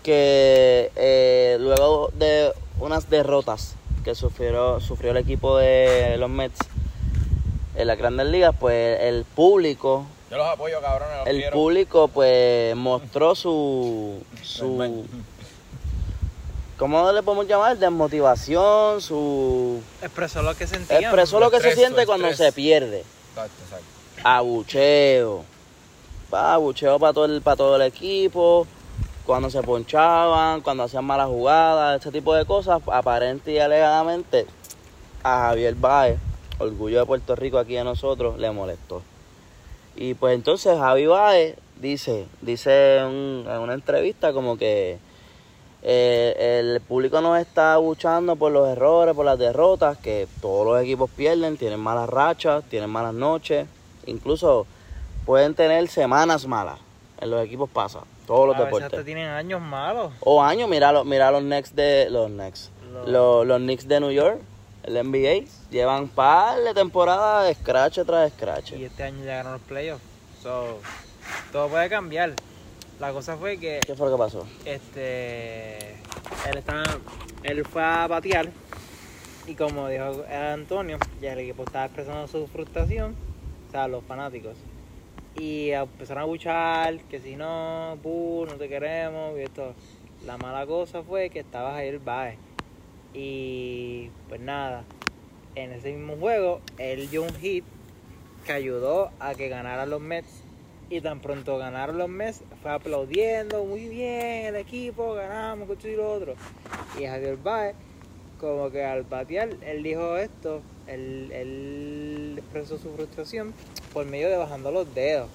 que eh, luego de unas derrotas que sufrió, sufrió el equipo de los Mets en las grandes ligas, pues el público, Yo los apoyo, cabrones, los el quiero. público pues mostró su, su ¿cómo le podemos llamar? Desmotivación, su Expresó lo que sentía. expresó lo que se siente cuando estrés. se pierde. Exacto, exacto. abucheo. Abucheo para todo, el, para todo el equipo. Cuando se ponchaban, cuando hacían malas jugadas, ese tipo de cosas, aparente y alegadamente, a Javier Baez, orgullo de Puerto Rico aquí de nosotros, le molestó. Y pues entonces Javi Baez dice, dice en, en una entrevista como que eh, el público nos está abuchando por los errores, por las derrotas, que todos los equipos pierden, tienen malas rachas, tienen malas noches, incluso pueden tener semanas malas. En los equipos pasa, todos los hasta deportes. tienen años malos. O años, mira, los- mira los Knicks de los Knicks. Los- Los, los Knicks de New York, el NBA, llevan par de temporadas de scratch tras scratch. Y este año llegaron los playoffs. So, todo puede cambiar. La cosa fue que ¿Qué fue lo que pasó? este él estaba él fue a batear y como dijo Antonio ya el equipo estaba expresando su frustración o sea los fanáticos y empezaron a buchar que si no no te queremos y esto la mala cosa fue que estaba Javier Baez y pues nada en ese mismo juego él dio un hit que ayudó a que ganaran los Mets y tan pronto ganaron los Mets, fue aplaudiendo, muy bien el equipo, ganamos, esto y lo otro. Y Javier Baez, como que al batear, él dijo esto, él, él expresó su frustración por medio de bajando los dedos.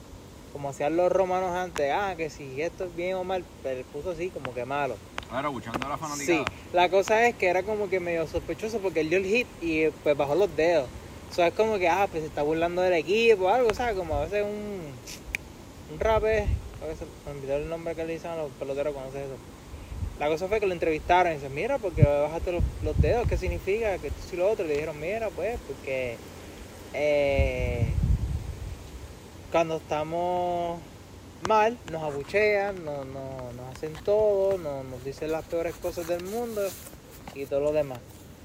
Como hacían los romanos antes, ah, que si esto es bien o mal, pero puso así, como que malo. Ahora, buchando a la Sí, la cosa es que era como que medio sospechoso porque él dio el hit y pues bajó los dedos. O sea, es como que, ah, pues se está burlando del equipo o algo, ¿sabes? Como a veces un, un rape, a veces me olvidó el nombre que le dicen a los peloteros cuando hace eso. La cosa fue que lo entrevistaron y dice, mira, porque bajaste los, los dedos, ¿qué significa? Que esto y lo otro. Y le dijeron, mira, pues, porque eh, cuando estamos mal, nos abuchean, no, no, nos hacen todo, no, nos dicen las peores cosas del mundo y todo lo demás.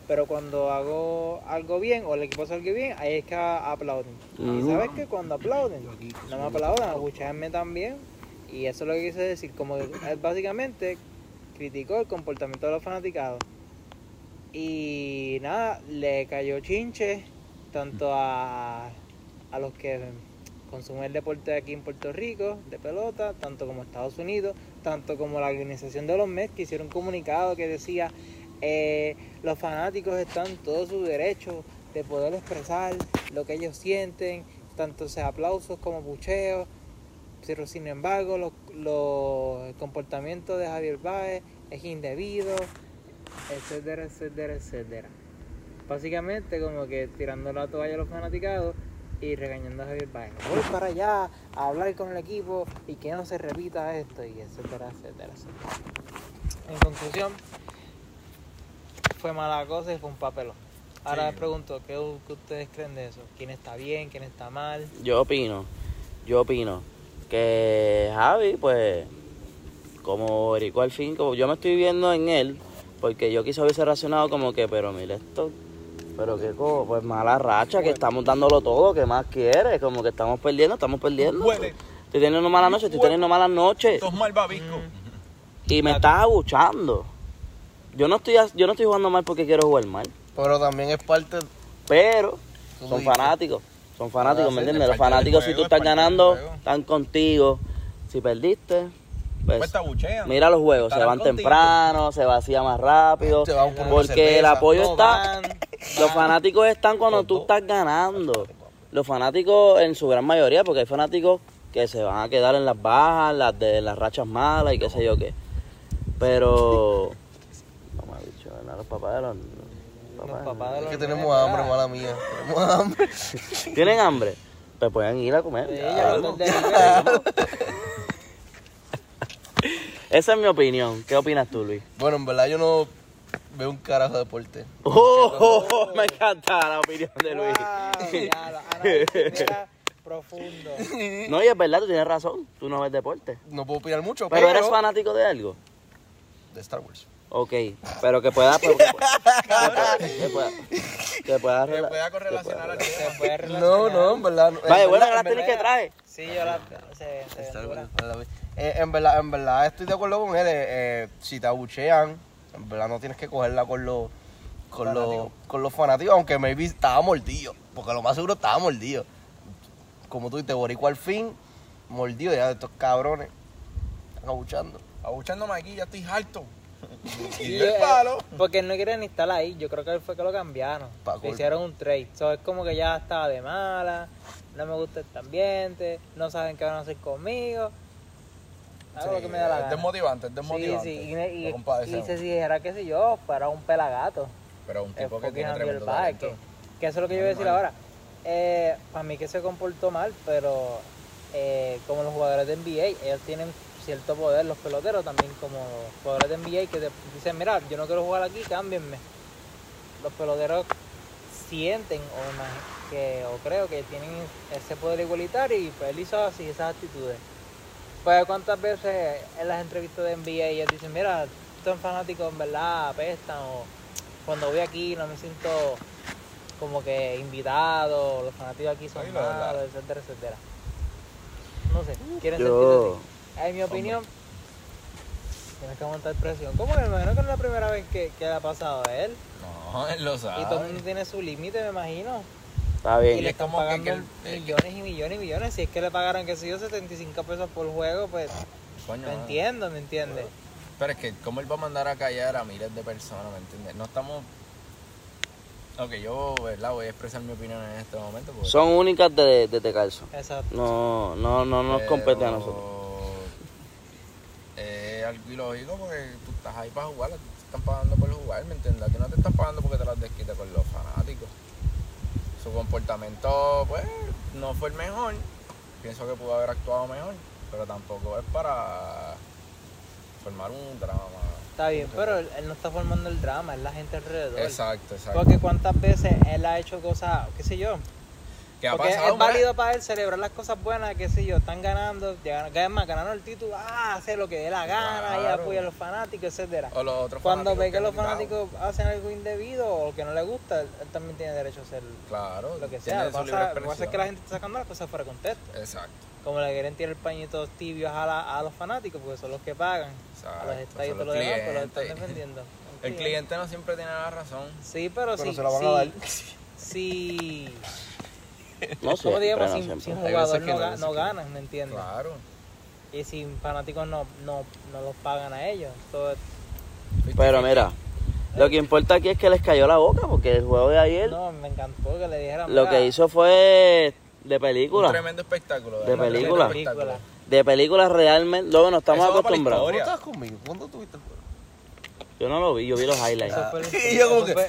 Pero cuando hago algo bien o el equipo hace algo bien, ahí es que aplauden. Y sabes que cuando aplauden, no me aplaudan, abucheanme también. Y eso es lo que quise decir, como que él básicamente criticó el comportamiento de los fanaticados. Y nada, le cayó chinche tanto a, a los que consumen el deporte aquí en Puerto Rico de pelota, tanto como Estados Unidos, tanto como la organización de los Mets que hicieron un comunicado que decía eh, los fanáticos están en todo su derecho de poder expresar lo que ellos sienten, tanto sea aplausos como bucheos, pero sin embargo los, los- el comportamiento de Javier Baez es indebido, etcétera, etcétera, etcétera. Básicamente como que tirando la toalla a los fanaticados y regañando a Javier Baez. Voy para allá a hablar con el equipo y que no se repita esto y etcétera, etcétera, etcétera. En conclusión, fue mala cosa y fue un papelón. Ahora Sí. les pregunto, ¿qué, u- qué ustedes creen de eso? ¿Quién está bien? ¿Quién está mal? Yo opino, yo opino que Javi, pues, como Erico al fin, como yo me estoy viendo en él, porque yo quizá hubiese reaccionado como que, pero mira esto, pero qué co, pues mala racha, que estamos dándolo todo, ¿qué más quieres? Como que estamos perdiendo, estamos perdiendo. Huele. Estoy teniendo malas noches, estoy teniendo malas noches. Estos malvaviscos. Y me estás abuchando. Yo no estoy, yo no estoy jugando mal porque quiero jugar mal. Pero también es parte. Pero son fanáticos. Son fanáticos, ¿me entiendes? es Los fanáticos, si tú es estás ganando, están contigo. Si perdiste, pues Pues mira los juegos. Se van contigo. temprano, se vacía más rápido. Se por una Porque el apoyo No está. van. Los fanáticos están cuando tú estás ganando. Los fanáticos en su gran mayoría, porque hay fanáticos que se van a quedar en las bajas, las de las rachas malas y qué sé yo qué. Pero. No me ha dicho. Los papás de los. Los papás- papás de Es los que tenemos nenes, hambre, mala mía. Tenemos hambre. ¿Tienen hambre? Pues pueden ir a comer. Sí, ya. ya los del delivery. Esa es mi opinión. ¿Qué opinas tú, Luis? Bueno, en verdad yo no veo un carajo de deporte. Oh, me encanta la opinión de Luis. Wow, mira, profundo. No, y es verdad, tú tienes razón. Tú no ves deporte. No puedo opinar mucho, Pero pero. eres fanático de algo. De Star Wars. Ok, pero que pueda. pero que pueda- que pueda. Que pueda. Que rela- pueda correlacionar al tema. No, no, en verdad. no. En Vaya, bueno, verdad- que la tienes que traer. Sí, yo la... Se, se. Eh, en, verdad, en verdad estoy de acuerdo con él. eh, eh, si te abuchean, en verdad no tienes que cogerla con los con los con los fanáticos, aunque maybe estaba mordido. Porque lo más seguro estaba mordido. Como tú dices, Boricua al fin, mordido ya de estos cabrones. Están abuchando. Abuchándome aquí, ya estoy harto. Sí, Y dio el palo. Porque él no quería ni estar ahí. Yo creo que él fue que lo cambiaron. Pa' Le hicieron un trade. So, es como que ya estaba de mala. No me gusta este ambiente. No saben qué van a hacer conmigo. Hago lo que me da la es gana. desmotivante, es Sí, desmotivante. sí. Y, Lo y, y, compadecemos. se dijera que si yo fuera un pelagato. Pero un tipo que tiene tremendo talento. que, que eso es lo que yo iba a decir ahora. Eh, para mí que se comportó mal, pero eh, como los jugadores de NBA, ellos tienen cierto poder, los peloteros también como jugadores de NBA que te dicen, mira, yo no quiero jugar aquí, cámbienme. Los peloteros sienten o, que, o creo que tienen ese poder igualitario y pues él hizo así esas actitudes. Pues cuántas veces en las entrevistas de NBA ellos dicen, mira, estos fanáticos en verdad apestan o cuando voy aquí no me siento como que invitado, los fanáticos aquí son malos, etcétera, etcétera. No sé, quieren Yo. sentirse así. En mi opinión, tienes que aguantar presión. ¿Cómo que me imagino que no es la primera vez que, que le ha pasado a él? No, él lo sabe. Y todo el mundo tiene su límite, me imagino. Está Y bien. le es están como pagando que el- millones y millones y millones. Si es que le pagaran, que sé yo, 75 pesos por juego, pues Coño, me no. entiendo, me entiende. Pero es que, ¿cómo él va a mandar a callar a miles de personas? ¿Me entiendes? No estamos. Ok, yo, ¿verdad? Voy a expresar mi opinión en este momento. porque- Son únicas de, de Tecalzo. Exacto. No, no, no nos pero compete a nosotros. Algo ilógico porque tú estás ahí para jugar, te están pagando por jugar, ¿me entiendes? A ti no te están pagando porque te las desquites con los fanáticos. Su comportamiento, pues, no fue el mejor. Pienso que pudo haber actuado mejor, pero tampoco es para formar un drama. Está bien, pero él, él no está formando el drama, es la gente alrededor. Exacto, exacto. Porque cuántas veces él ha hecho cosas, qué sé yo. ¿Qué ha Porque pasado? es válido para él celebrar las cosas buenas, qué sé yo, están ganando, llegan, es más, ganaron el título, ah, hace lo que dé la gana y apoya a los fanáticos, etcétera. O los otros Cuando ve que los fanáticos hacen algo indebido o que no le gusta, él, él también tiene derecho a hacer Claro, lo que sea. Lo que pasa, que es que la gente está sacando las cosas fuera de contexto. Exacto, Como le quieren tirar pañitos tibios a, la- a los fanáticos, porque son los que pagan. exacto. a los estadios y son todo lo los demás, pero lo están clientes. defendiendo. El cliente no siempre tiene la razón. Sí, pero, Pero sí. se la van sí, a dar. sí. No como digamos, no sin, sin jugador no, no, ganan, ¿me entiendes? Claro. Y sin fanáticos no, no, no los pagan a ellos. Pero mira, Lo que importa aquí es que les cayó la boca, porque el juego de ayer No, me encantó que le dijeran. lo "Mira, que hizo fue de Un película. tremendo espectáculo. De verdad, película. De película realmente, luego no estamos acostumbrados. ¿Cuándo tuviste el juego? Yo no lo vi, yo vi los highlights. Eso fue, Y yo como eso que- fue-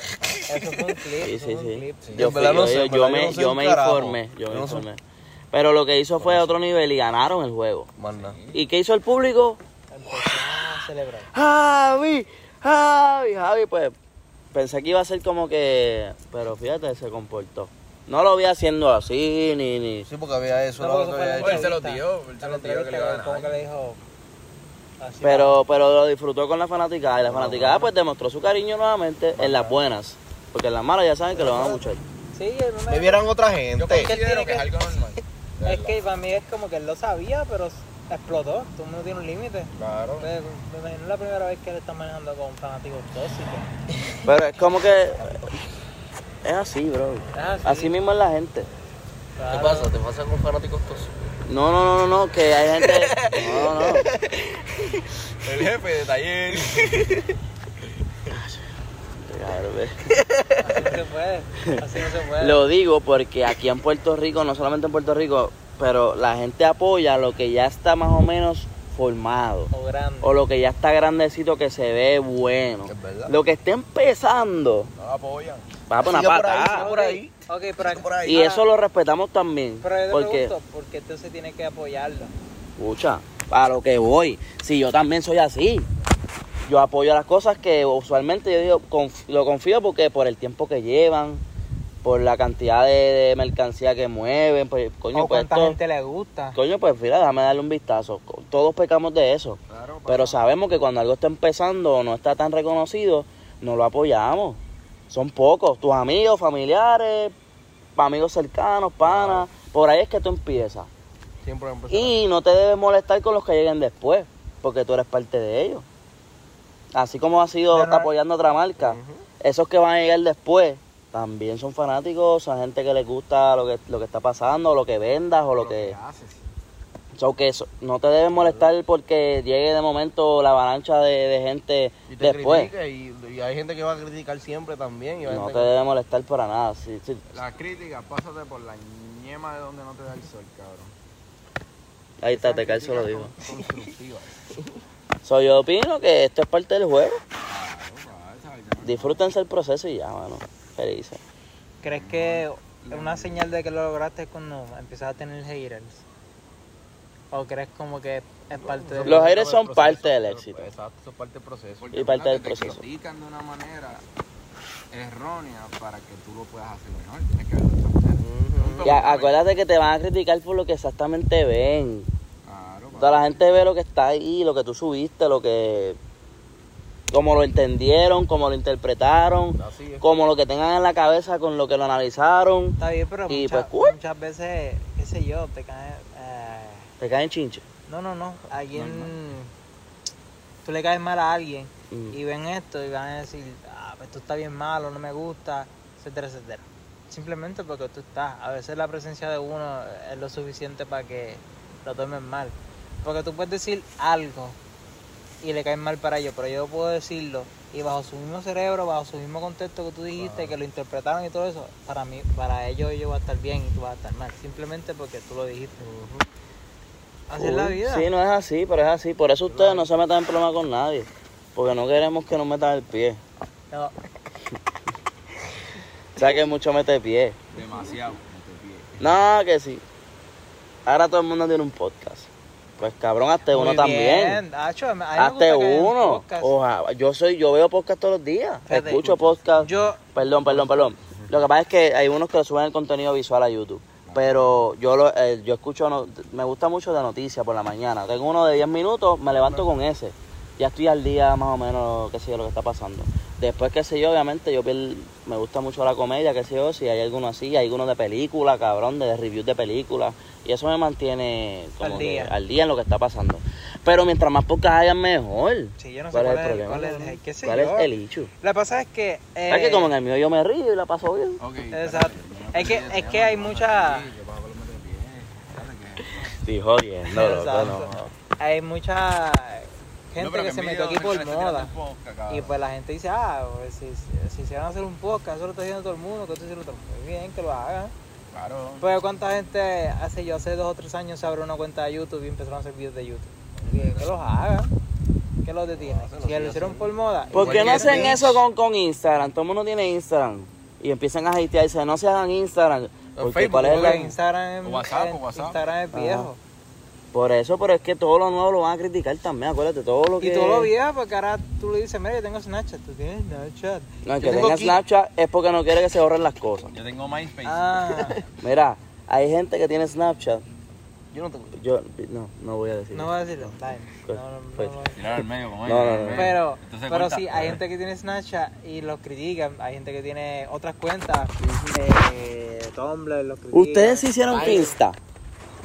eso fue un clip. Sí, sí, sí. Yo, no sé, me, yo no sé yo un me informé, yo me sé. informé. Pero lo que hizo fue a otro nivel y ganaron el juego. Manda. ¿Y qué hizo el público? Empezó a celebrar. Javi, Javi, Javi, pues pensé que iba a ser como que, pero fíjate, se comportó. No lo vi haciendo así, ni, ni. Sí, porque había eso. No, lo había la Él se lo dio, él se lo dio que le iba a como que ganar. le dijo. Así Pero, pero lo disfrutó con la fanaticada y la fanaticada pues demostró su cariño nuevamente en las buenas. Porque en las malas ya saben que lo van a buchar. va. Sí, a mí me- Me vieran otra Yo gente. considero que es que- algo normal. Es que para mí es como que él lo sabía, pero explotó. Todo el mundo tiene un límite. Claro. Me, me imagino la primera vez que él está manejando con fanáticos tóxicos. Pero es como que. Es así, bro. Es así. Así mismo es la gente. ¿Qué Claro. pasa? ¿Te pasa con fanáticos tóxicos? No, no, no, no, no, que hay gente. No, no. El jefe de taller. Así no se puede. Así no se puede. Lo digo porque aquí en Puerto Rico, no solamente en Puerto Rico, pero la gente apoya lo que ya está más o menos formado. O grande. O lo que ya está grandecito que se ve bueno. Es verdad. Lo que está empezando No lo apoyan. Va a poner Sigue por ahí, patada. sigue por ahí. Ok, pero, Sigue por ahí. Y eso lo respetamos también. pero yo te Porque, pregunto, ¿por qué entonces tiene que apoyarlo? escucha, a lo que voy. Si yo también soy así. Yo apoyo las cosas que usualmente yo digo, conf- lo confío porque por el tiempo que llevan, por la cantidad de, de mercancía que mueven, pues, coño, o pues cuánta esto- gente le gusta. Coño, pues mira, déjame darle un vistazo. Todos pecamos de eso. Claro, Pero sabemos que cuando algo está empezando o no está tan reconocido, no lo apoyamos. Son pocos. Tus amigos, familiares, amigos cercanos, panas. Por ahí es que tú empiezas. Siempre. Y no te debes molestar con los que lleguen después, porque tú eres parte de ellos. Así como has sido Pero apoyando a otra marca, esos que van a llegar después también son fanáticos, son gente que les gusta lo que, lo que está pasando, lo que vendas o lo que... haces. So que eso, no te debes molestar porque llegue de momento la avalancha de, de gente Y te después. y, y hay gente que va a criticar siempre también. Y No te que- debe molestar para nada. Sí, sí. La crítica, pásate por la ñema de donde no te da el sol, cabrón. Ahí está, te calzo lo. Constructiva. So, yo opino que esto es parte del juego. Disfrútense el proceso y ya, mano. Felices. ¿Crees que una señal de que lo lograste es cuando empiezas a tener haters? ¿O crees como que es parte de Los aires son parte del éxito. pues, Exacto, es parte del proceso. Y parte del Te proceso. critican de una manera errónea para que tú lo puedas hacer mejor. Tienes que verlo de esa manera. Ujú. Y a- acuérdate que te van a criticar por lo que exactamente ven. Claro. Toda la gente ve lo que está ahí, lo que tú subiste, lo que... Como lo entendieron, como lo interpretaron, Así es. como lo que tengan en la cabeza con lo que lo analizaron. Está bien, pero Y, pues, muchas veces, qué sé yo, te cae... Te caen chinche. no, no, no. Alguien... Tú le caes mal a alguien Mm. y ven esto y van a decir, ah, pues esto está bien malo, no me gusta, etcétera, etcétera. Simplemente porque tú estás. A veces la presencia de uno es lo suficiente para que lo tomen mal. Porque tú puedes decir algo y le caes mal para ellos, pero yo puedo decirlo y bajo su mismo cerebro, bajo su mismo contexto que tú dijiste, que lo interpretaron y todo eso, para mí, para ellos yo voy a estar bien y tú vas a estar mal, simplemente porque tú lo dijiste. Así es la vida. Sí, no es así, pero es así. Por eso ustedes no se metan en problemas con nadie. Porque no queremos que nos metan el pie. No, O sea que mucho mete pie. Demasiado. mete pie. No, que sí. Ahora todo el mundo tiene un podcast. Pues cabrón, hazte uno también. Acho, a mí me Hazte gusta que hayan uno. Ojalá. Yo soy, yo veo podcast todos los días. Fíjate, Escucho podcast. Yo, Perdón, perdón, perdón. Lo que pasa es que hay unos que suben el contenido visual a YouTube. Pero yo lo, eh, yo escucho, no- me gusta mucho de noticias por la mañana. Tengo uno de 10 minutos, me levanto con ese. Ya estoy al día más o menos, qué sé yo, lo que está pasando. Después, qué sé yo, obviamente, yo me gusta mucho la comedia, qué sé yo, si hay alguno así, hay alguno de película, cabrón, de reviews de películas. Y eso me mantiene como Al que día. al día en lo que está pasando. Pero mientras más podcast hayan, mejor. sí, yo no sé ¿Cuál, cuál, es el problema? cuál es el, qué sé ¿Cuál yo. es el hecho? Lo que pasa es que... eh, Es que como en el mío yo me río y la paso bien. Ok. Exacto. Es que- no es que hay no mucha- Estoy jodiendo, loco, Exacto. no. Hay mucha gente pero que se metió aquí por está moda. podcast. Y pues la gente dice, ah, pues, si, si, si se van a hacer un podcast, eso lo está haciendo todo el mundo, que esto lo. Muy bien, que lo hagan. Claro. Pues cuánta gente hace yo, hace dos o tres años se abrió una cuenta de YouTube y empezaron a hacer videos de YouTube. Que los hagan. Que los detienen. Si lo hicieron por moda. ¿Por qué no hacen eso con, con Instagram? Todo el mundo tiene Instagram. Y empiezan a hatear y dicen, no se hagan Instagram. Porque Facebook, ¿cuál es la... Instagram, WhatsApp, es- o WhatsApp. Instagram es viejo. Por eso, pero es que todo lo nuevo lo van a criticar también, acuérdate, todo lo que... Y todo lo viejo, porque ahora tú le dices, mira, yo tengo Snapchat, tú tienes Snapchat. No, el Yo que tenga aquí- Snapchat es porque no quiere que se borren las cosas. Yo tengo MySpace. Ah, Mira, hay gente que tiene Snapchat. Yo no tengo. Yo, no, no voy a decir. no voy a decirlo, dale. No, no, no, pues. no. Tirar al medio, como No, no, no. Pero, Entonces pero sí, hay gente que tiene Snapchat y los critican. Hay gente que tiene otras cuentas, eh, Tumblr, los critican. ¿Ustedes se hicieron Ay. Finsta?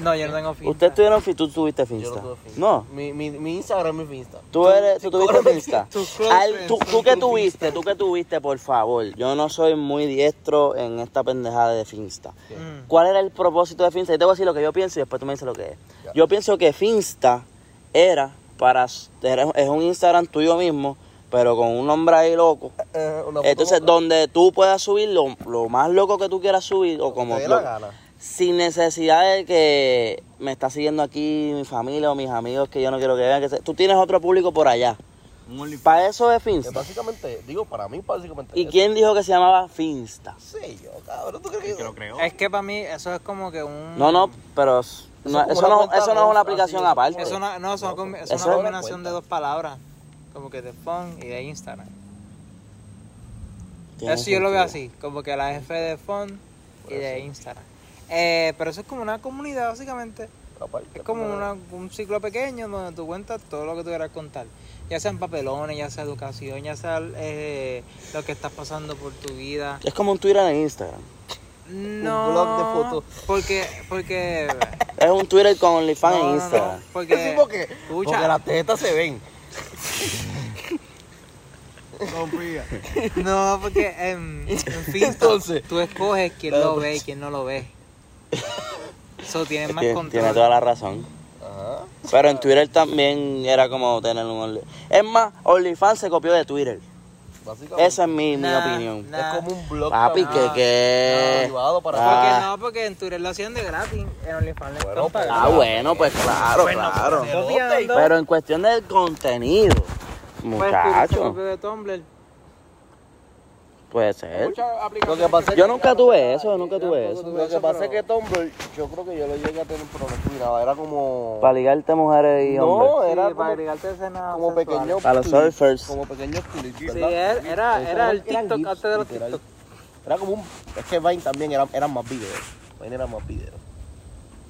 No, yo no tengo Finsta. ¿Ustedes tuvieron Finsta? ¿Tú tuviste Yo Finsta? no tuve Finsta. No. Mi, mi, mi Instagram es mi Finsta. ¿Tú, eres, tú tuviste Finsta? Al- tú, tú que tu tuviste, tú que tuviste, por favor. Yo no soy muy diestro en esta pendejada de Finsta. Mm. ¿Cuál era el propósito de Finsta? Yo te voy a decir lo que yo pienso y después tú me dices lo que es. Ya. Yo pienso que Finsta era para... era- es un Instagram tuyo mismo, pero con un nombre ahí loco. Eh, foto Entonces, donde tú puedas subir lo, lo más loco que tú quieras subir, o como Te dé la gana. Sin necesidad de que me está siguiendo aquí mi familia o mis amigos que yo no quiero que vean. Que se- tú tienes otro público por allá. Para eso es Que Finsta. básicamente, digo, para mí, básicamente. ¿Y eso. quién dijo que se llamaba Finsta? Sí, yo, cabrón. ¿Tú crees que lo. Es que para mí eso es como que un... No, no, pero no- eso, no, cuenta eso no es una aplicación así, aparte. Es una, no, son com- es Eso una combinación de dos palabras. Como que de phone y de Instagram. Eso yo lo veo así, como que la F de phone y de Instagram. Eh, pero eso es como una comunidad básicamente. Aparte, Es como una- un ciclo pequeño donde tú cuentas todo lo que tú quieras contar. Ya sean papelones, ya sea educación, ya sea eh, lo que estás pasando por tu vida. Es como un Twitter en Instagram. No, blog de fotos. Porque, porque, Es un Twitter con OnlyFans no, en no, Instagram. no, porque, Sí, porque, escucha. porque las tetas se ven. no, porque en, en fin, Entonces. tú escoges quién lo ve y quién no lo ve. Eso tiene más control. tiene toda la razón. Ajá. Pero en Twitter también era como tener un OnlyFans. Es más, OnlyFans se copió de Twitter. Básicamente. Esa es mi, mi Nah, opinión. nah. Es como un blog. Papi, que que... privado para Ah. Porque no, porque en Twitter lo hacían de gratis, en OnlyFans Bueno, pues, Ah, bueno, pues claro, claro. Estoy tirando. Pero en cuestión del contenido, Pues, muchacho, copió de Tumblr. Puede ser. Lo que pasa es Yo que- nunca tuve eso, yo nunca tuve eso. Lo que pasa es que Tumblr, yo creo que yo lo llegué a tener, pero no nada. Era como. Para ligarte mujeres y No, hombres. era Sí, para como, agregarte escenas como sexuales. pequeño. Para los surfers. Como pequeños clips, Sí, era, era, el TikTok antes de los literal. TikTok. Era como un. Es que Vine también era, eran más videos. Vine era más videos.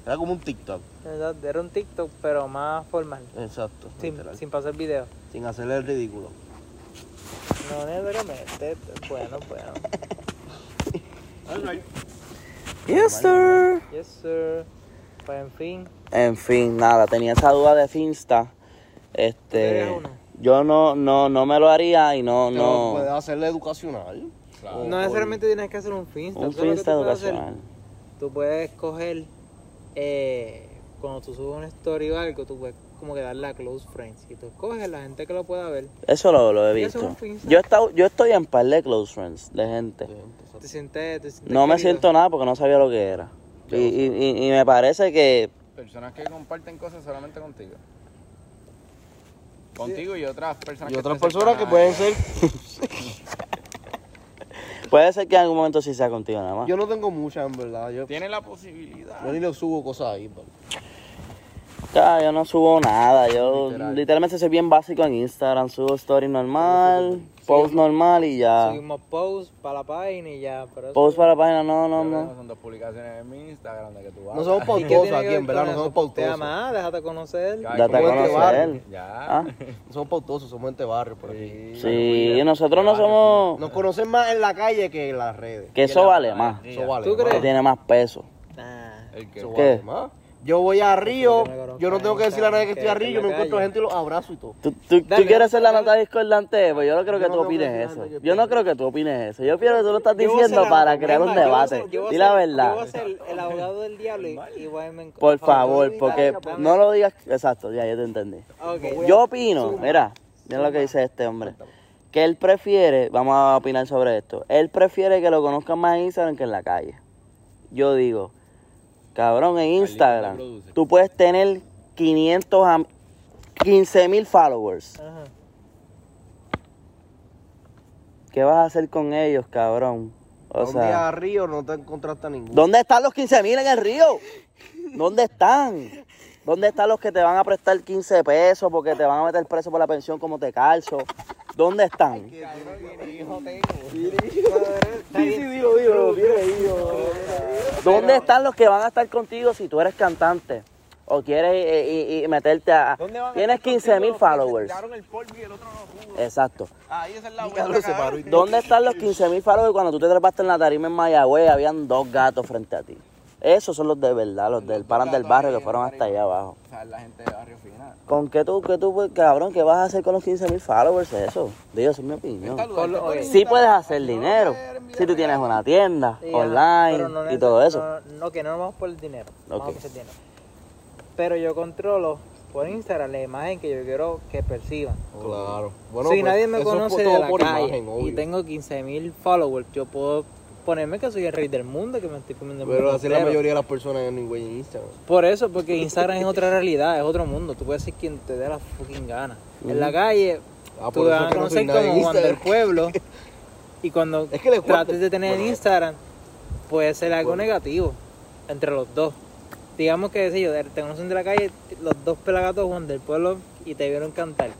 Era como un TikTok. Exacto, Era un TikTok, pero más formal. Exacto. Sin, sin pasar video. Sin hacerle el ridículo. No necesariamente. Bueno, bueno. Yes, sir. Yes, sir. Pues en fin. En fin, nada, tenía esa duda de Finsta. Este, yo no, no, no me lo haría y no, No. no. Puedes hacerle educacional. Claro. No necesariamente tienes que hacer un Finsta. Un ¿Sabes lo que Finsta tú puedes hacer? educacional. Tú puedes coger, eh, cuando tú subes una story o algo, tú puedes como que darle a close friends. Y tú escoges la gente que lo pueda ver. Eso lo, lo he visto. Yo he estado, yo estoy en par de close friends de gente. Te sientes, te sientes No me siento nada porque no sabía lo que era. Y, y, y- y me parece que Personas que comparten cosas solamente contigo. Contigo y otras personas Y que otras personas que pueden ser. puede ser que en algún momento sí sea contigo nada más. Yo no tengo muchas, en verdad. Yo. Tiene la posibilidad. yo ni le subo cosas ahí. pero- Ya, yo no subo nada. Yo Literal. literalmente soy bien básico en Instagram. Subo story normal, post normal y ya. Subimos posts para la página y ya. Pero Post para la página, no, no, no. Son dos publicaciones en mi Instagram de que tú No hablas. somos ¿Y qué tiene pautosos que aquí, en verdad. No somos Te pautosos. amas, déjate conocer. Como este conocer. Ya. Ah, No somos pautosos, somos gente barrio por aquí. sí, nosotros no somos. Nos conocen más en la calle que en las redes. Que eso vale más. Eso vale ¿Tú más. Que tiene más peso. Nah. El que vale más. Yo voy a Río, yo no tengo que decirle a nadie que estoy a Río, yo me encuentro gente y los abrazo y todo. ¿Tú, tú, tú Dale, quieres ser la nota discordante? Pues yo no creo que tú opines eso. Yo no creo que tú opines eso. Yo pienso que tú lo estás diciendo para crear un debate. Di la ser- Yo voy verdad. a ser el abogado del diablo y, voy a me- Por favor, porque no lo digas. Exacto, ya yo te entendí. Yo opino, mira, mira lo que dice este hombre. Que él prefiere, vamos a opinar sobre esto, él prefiere que lo conozcan más en Instagram que en la calle. Yo digo, cabrón, en Instagram tú puedes tener 500 a 15 mil followers. Ajá. ¿Qué vas a hacer con ellos, cabrón? O un día sea, a Río no te encontraste a ninguno. ¿dónde están los 15 mil en el río? ¿Dónde están? ¿Dónde están los que te van a prestar 15 pesos porque te van a meter preso por la pensión como te calzo? ¿Dónde están? ¿Dónde están los que van a estar contigo si tú eres cantante? O quieres eh, y- y meterte a... Tienes 15 mil followers. el polvo y el otro no pudo. Exacto. Y- ¿Dónde están los 15 mil followers cuando tú te trepaste en la tarima en Mayagüez habían dos gatos frente a ti? Esos son los de verdad, los del paran del barrio que fueron hasta allá abajo. O sea, la gente de Barrio Fina. ¿Con qué tú, qué tú, cabrón, qué vas a hacer con los 15 mil followers? Eso, digo, esa es mi opinión. Oye. Sí puedes hacer dinero si tú tienes una tienda Sí, online no y todo eso. No, no, que no vamos por el dinero. no Ok. Vamos por el dinero. Pero yo controlo por Instagram la imagen que yo quiero que perciban. Claro. si pues, nadie me conoce de la por calle imagen, y tengo 15 mil followers, yo puedo ponerme que soy el rey del mundo, que me estoy comiendo el Pero mundo así la mayoría de las personas en Instagram. Por eso, porque Instagram es otra realidad, es otro mundo. Tú puedes ser quien te dé la fucking gana. En la calle, Ah, tú vas a no conocer como Juan del. Pueblo. Y cuando Es que le cuento. trates de tener en Instagram, puede ser algo negativo entre los dos. Digamos que, sé yo, te conocen de la calle, los dos pelagatos Juan del Pueblo y te vieron cantar.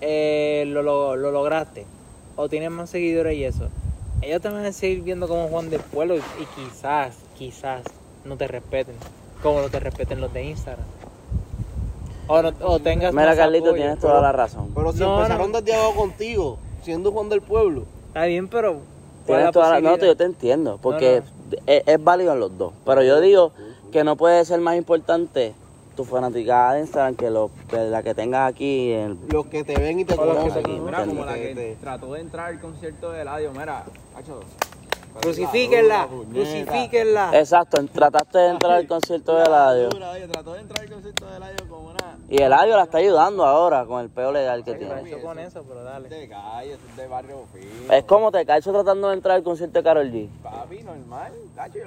Eh, lo, lo, lo lograste. O tienes más seguidores y eso. Ellos te van a seguir viendo como Juan del Pueblo y, y quizás, quizás no te respeten. Como no te respeten los de Instagram. O, no, o tengas Mira, Carlito, apoyo. tienes toda la razón. Pero si No, empezaron no. desde abajo contigo, siendo Juan del Pueblo. Está bien, pero... ¿cuál Tienes toda la, no, yo te entiendo, porque No, Es, es válido en los dos. Pero yo digo que no puede ser más importante tu fanaticada de Instagram que, lo, que la que tengas aquí en, Los que te ven y te los conocen. Mira, como la que te- trató de entrar al concierto de Eladio. Mira. Crucifíquenla, crucifíquenla. Exacto, trataste de entrar al concierto de Eladio. Trató de entrar al concierto de Eladio como una. Y Eladio la está ayudando ahora con el peo legal que tiene. con eso, pero dale. Calle, es de barrio fino. Es como te calzo tratando de entrar al concierto de Karol G. Papi, normal.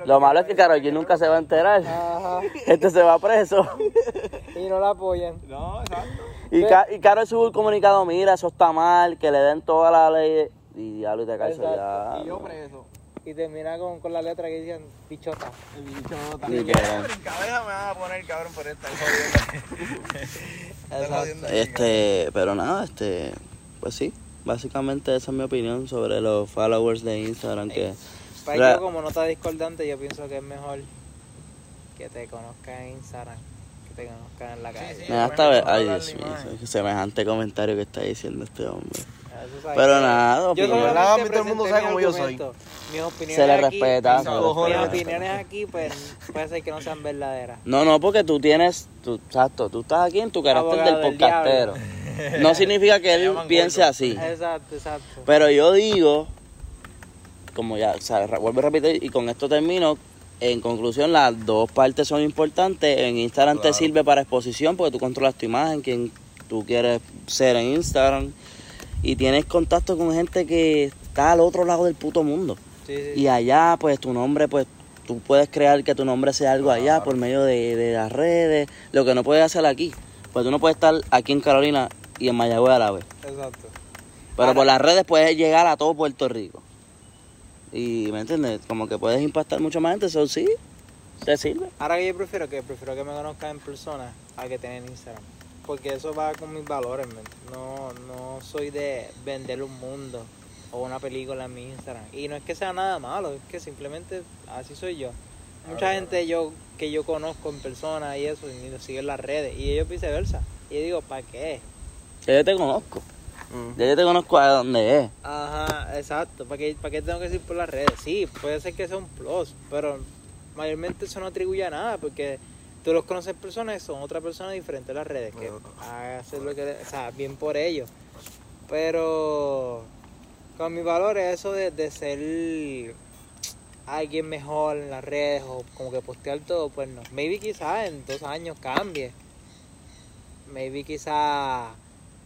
Lo malo es que Karol G nunca se va a enterar. Ajá. Este se va preso. Y no la apoyan. No, exacto. Y, Ca- y Karol sube un comunicado, mira, eso está mal, que le den toda la ley. Y diablo, y te calzo ya. Y yo preso. Y termina con, con la letra que dicen pichota. El bicho Ni también. que- Cabeza me van a poner cabrón por esta jodiendo. Estar jodiendo aquí, Este, pero nada, este, pues sí, básicamente esa es mi opinión sobre los followers de Instagram que Ra- yo como nota discordante, yo pienso que es mejor que te conozcan en Instagram, que te conozcan en la calle. sí. me da hasta ver, ay Dios la mío, semejante comentario que está diciendo este hombre. Pero nada, yo ¿Verdad? A mí todo el mundo sabe cómo yo soy. Mis opiniones Se le aquí- respeta, Mis opiniones aquí, pues, puede ser que no sean verdaderas. No, no, porque tú tienes, tú, exacto, tú estás aquí en tu carácter Abogado del del podcastero. No significa que él piense gordo. así. Exacto, exacto. Pero yo digo, como ya, o sea, vuelvo a repetir y con esto termino. En conclusión, las dos partes son importantes. En Instagram te sirve para exposición porque tú controlas tu imagen, quien tú quieres ser en Instagram. Y tienes contacto con gente que está al otro lado del puto mundo. Sí, sí. Y allá, pues tu nombre, pues tú puedes crear que tu nombre sea algo allá por medio de, de las redes. Lo que no puedes hacer aquí. Pues tú no puedes estar aquí en Carolina y en Mayagüez a la vez. Exacto. Pero por las redes puedes llegar a todo Puerto Rico. Y, ¿me entiendes? Como que puedes impactar mucho más gente, eso sí, te sirve. Ahora que yo prefiero que prefiero que me conozcan en persona a que tener Instagram. Porque eso va con mis valores. No, no soy de vender un mundo o una película en mi Instagram. Y no es que sea nada malo, es que simplemente así soy yo. Mucha gente yo que yo conozco en persona y eso, y lo sigue en las redes, y ellos viceversa. Y yo digo, ¿para qué? Ya yo te conozco. Mm. Ya yo te conozco a dónde es. Ajá, exacto. ¿Para qué, ¿Para qué tengo que decir por las redes? Sí, puede ser que sea un plus, pero mayormente eso no atribuye a nada porque tú los conoces personas que son otra persona diferente a las redes, que hacer lo que, o sea, bien por ellos. Pero con mis valores, eso de, de ser alguien mejor en las redes o como que postear todo, pues no. Maybe quizás en dos años cambie. Maybe quizás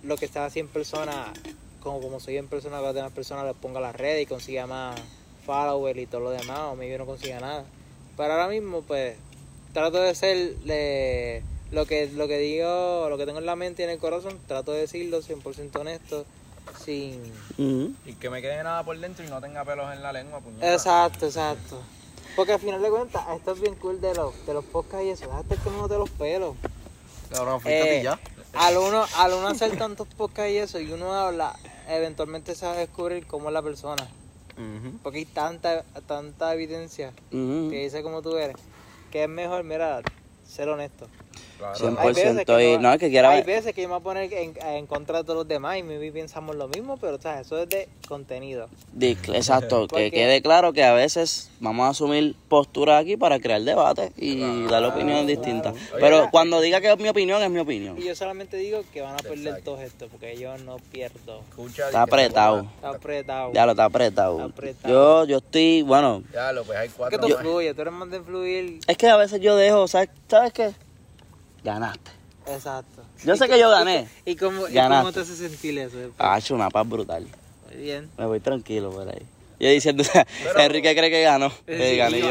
lo que estaba así en persona, como, como soy en persona, las demás personas les ponga a las redes y consiga más followers y todo lo demás, o maybe no consiga nada. Pero ahora mismo, pues, trato de ser le- lo que lo que digo, lo que tengo en la mente y en el corazón, trato de decirlo 100% honesto, sin... Y que me quede nada por dentro y no tenga pelos en la lengua, puñeta. Exacto, exacto. Porque al final de cuentas, esto es bien cool de los, de los podcasts y eso, déjate que uno de los pelos. Cabrón, Eh, ya. al uno, al uno hacer tantos podcasts y eso, y uno habla, eventualmente se va a descubrir cómo es la persona. Porque hay tanta, tanta evidencia que dice como tú eres, que es mejor, mira, ser honesto. Claro. 100% y no es que quiera hay veces que yo me voy a poner en, en contra de todos los demás y maybe pensamos lo mismo, pero ¿sabes? eso es de contenido. Exacto, que quede claro que a veces vamos a asumir posturas aquí para crear debate y dar opiniones distintas. Pero cuando diga que es mi opinión, es mi opinión. Y yo solamente digo que van a perder Exacto. todo esto, porque yo no pierdo. Escucha, Está que apretado. Está apretado. Ya lo está apretado. Está apretado. Yo, yo estoy, bueno, Ya lo, pues hay que cuatro tú más. fluyes, tú eres más de fluir. es que a veces yo dejo, ¿sabes, ¿sabes qué? Ganaste. Exacto. Yo sé que yo gané. ¿Y cómo, y cómo te hace sentir eso? Ah, hecho una paz brutal. Muy bien. Me voy tranquilo por ahí. Yo diciendo, Enrique cree que ganó. Eh, gané yo.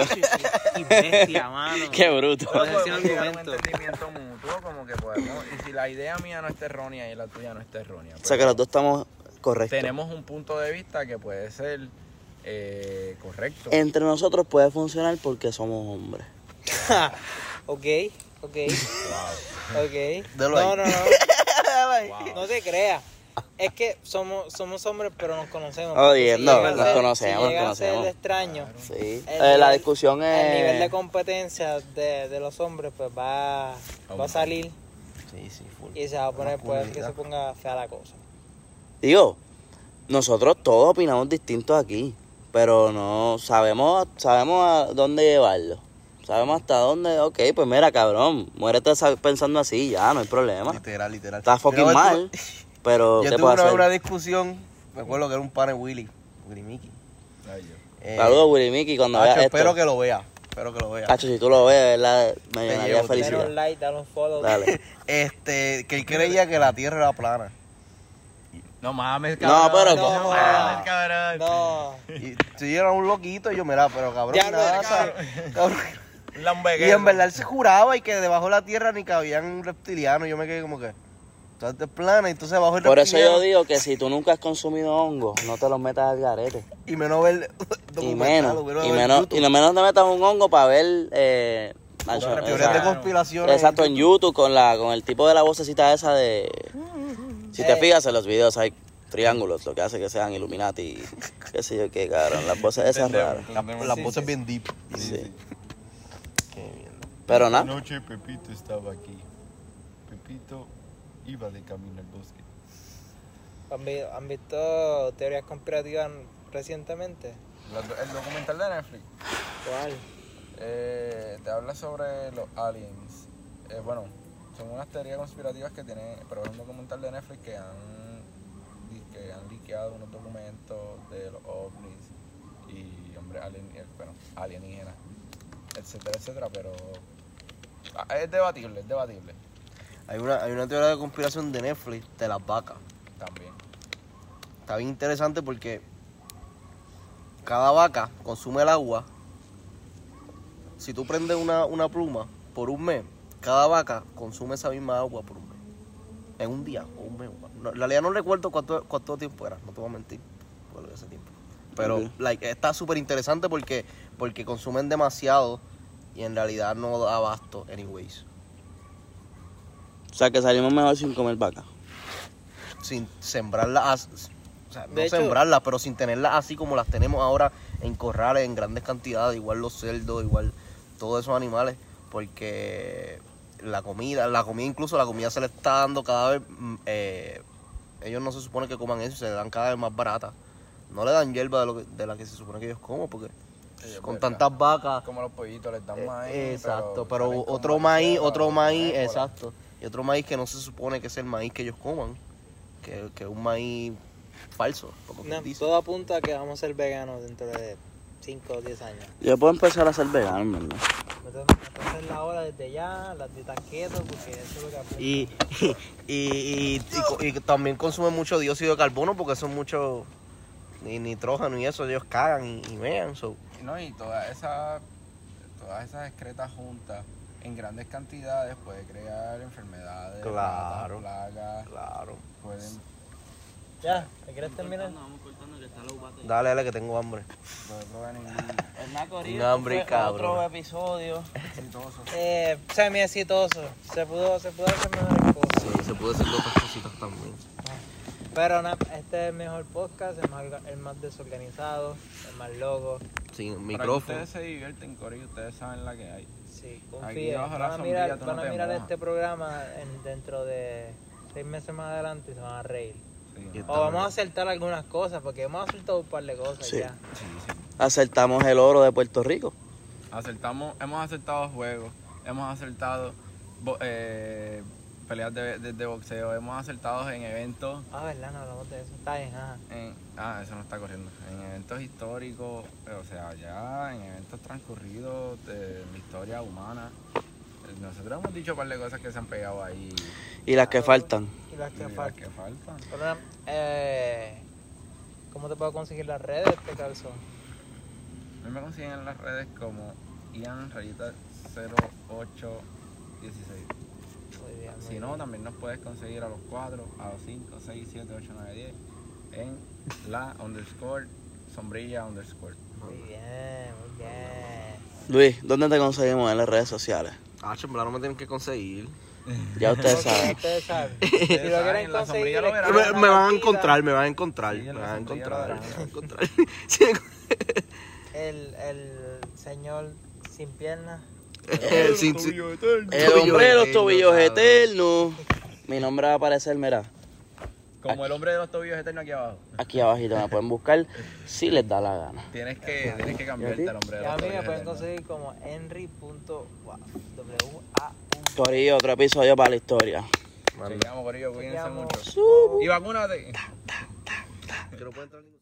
Y bestia, mano. Qué bruto. Pero decir podemos un entendimiento mutuo, como que podemos. Y si la idea mía no está errónea y la tuya no está errónea. O pues, sea que los dos estamos correctos. tenemos un punto de vista que puede ser eh, correcto. Entre nosotros puede funcionar porque somos hombres. ok, ok. Ok. Delo no, no, no. Wow. No te creas. Es que somos, somos hombres, pero nos conocemos. Oye, si no, a nos ser- conocemos, si nos extraño. Sí. El Eh, la discusión es. El nivel de competencia de, de los hombres, pues va, va a salir Sí, sí, full. y se va a poner, pues, que se ponga fea la cosa. Digo, nosotros todos opinamos distintos aquí, pero no sabemos, sabemos a dónde llevarlo. Sabemos hasta dónde, ok, pues mira, cabrón, muérete sa- pensando así, ya, no hay problema. Literal, literal. Estás fucking Yo mal, pero Yo ¿qué tuve puedo una, hacer? una discusión, me acuerdo que era un pan de Willy, Willy Mickey. Yo. Eh, Saludos, Willy Mickey, cuando veas esto. espero que lo vea, espero que lo vea. Tacho, si tú lo ves, ¿verdad? Me Te llenaría de te Dale felicidad. un like, dale un follow. Dale. Este, que él creía que la tierra era plana. No mames, No, cabrón. pero- No, No. mames, cabrón. No. Y si era un loquito, y yo, mira, pero cabrón, Ya nada, sa- cabrón. Y en verdad él se juraba y que debajo de la tierra ni cabían reptilianos. Yo me quedé como que, o sea, es plana, y entonces bajo el Por eso yo digo que si tú nunca has consumido hongo, no te los metas al garete. Y menos ver Y menos, y ver menos, y no menos te metas un hongo para ver eh, Nacho, esa- de conspiración. Exacto, en YouTube con la con el tipo de la vocecita esa de si te Eh. fijas en los videos hay triángulos, lo que hace que sean Illuminati, qué sé yo qué, cabrón, las voces esas raras. La- las voces bien deep. Sí. Qué. Pero nada, Anoche Pepito estaba aquí. Pepito iba de camino al bosque. ¿Han, vi- han visto teorías conspirativas recientemente? El documental de Netflix ¿Cuál? eh, te habla sobre los aliens. Eh, bueno, son unas teorías conspirativas que tiene, pero es un documental de Netflix que han, que han liqueado unos documentos de los ovnis y hombre alien, eh, bueno, alienígenas, etcétera, etcétera, pero ah, es debatible, es debatible Hay una, hay una teoría de conspiración de Netflix de las vacas. también. Está bien interesante porque cada vaca consume el agua. Si tú prendes una, una pluma por un mes, cada vaca consume esa misma agua por un mes. En un día o un mes. No, en realidad no recuerdo cuánto, cuánto tiempo era, no te voy a mentir. por ese tiempo. Pero like, está súper interesante porque, porque consumen demasiado y en realidad no da abasto anyways. o sea que salimos mejor sin comer vaca. sin sembrarlas, as- o sea, no hecho- sembrarlas, pero sin tenerlas así como las tenemos ahora en corrales, en grandes cantidades, igual los cerdos, igual todos esos animales, porque la comida, la comida incluso la comida se le está dando cada vez, mm, eh, ellos no se supone que coman eso, se le dan cada vez más barata. No le dan hierba de, lo que- de la que se supone que ellos comen, porque con verdad. tantas vacas. Como los pollitos les dan Eh, maíz. exacto, pero, otro maíz, otro maíz, exacto. Y otro maíz que no se supone que es el maíz que ellos coman, que, que es un maíz falso, como No, quien dice. todo apunta a que vamos a ser veganos dentro de 5 o 10 años. Yo puedo empezar a ser vegano, ¿verdad? Entonces, entonces es la hora desde ya, las dietas keto, porque eso es lo que apunta. Y, y, y, y también consumen mucho dióxido de carbono porque son mucho ni nitrógeno y eso, ellos cagan y, y mean. so. No, y todas esas, todas esas excretas juntas en grandes cantidades puede crear enfermedades, Claro. ratas, plagas, Claro. pueden, Ya, ¿me quieres terminar? Dale, dale, que tengo hambre. Un hambre, cabrón. Otro episodio. exitosos. Eh, semi exitoso. Se pudo, se pudo hacer mejores cosas. Sí, se puede hacer otras cositas también. Pero na- este es el mejor podcast, el más, el más desorganizado, el más loco. Sin Para que micrófono. ustedes se divierten, Cory, ustedes saben la que hay. Sí, confíen. Van a sombrilla mirar, no van a mirar este programa en- dentro de seis meses más adelante y se van a reír. O vamos a acertar algunas cosas, porque hemos acertado un par de cosas Sí. ya. sí, sí. Acertamos el oro de Puerto Rico. Acertamos, hemos acertado juegos, hemos acertado eh, peleas de, de- de boxeo, hemos acertado en eventos, Ah, verdad, no hablamos de eso. Está bien, ajá. en, ah, eso no está corriendo, en eventos históricos, o sea, ya en eventos transcurridos de la historia humana. Eh, Nosotros hemos dicho un par de cosas que se han pegado ahí. Y las que faltan. Y las y que las faltan. que faltan. Pero, eh, ¿Cómo te puedo conseguir las redes, este calzón? A mí me consiguen en las redes como Ian Rayita 0816. Si no, también nos puedes conseguir a los 4, a los 5, 6, 7, 8, 9, 10 en la underscore sombrilla underscore. Muy bien, muy bien. Luis, ¿dónde te conseguimos en las redes sociales? Ah, verdad no me tienen que conseguir. Ya ustedes saben. Ustedes saben. Si lo quieren la conseguir. Me, me van a encontrar, me van a encontrar, me la van a encontrar, me van a encontrar. El, el señor sin piernas. El sin- El Tobillo hombre de los tobillos eternos. Mi nombre va a aparecer, mira, Como el hombre de los tobillos eternos aquí abajo. aquí abajito. Me pueden buscar si les da la gana. Tienes que, tienes que cambiarte el hombre de Y a los mí me tobillos pueden conseguir como henry.wa. Corillo, otro episodio para la historia. Manda. Chequeamos, Corillo, cuídense mucho. Y vacúnate. Que no puede entrar ningún-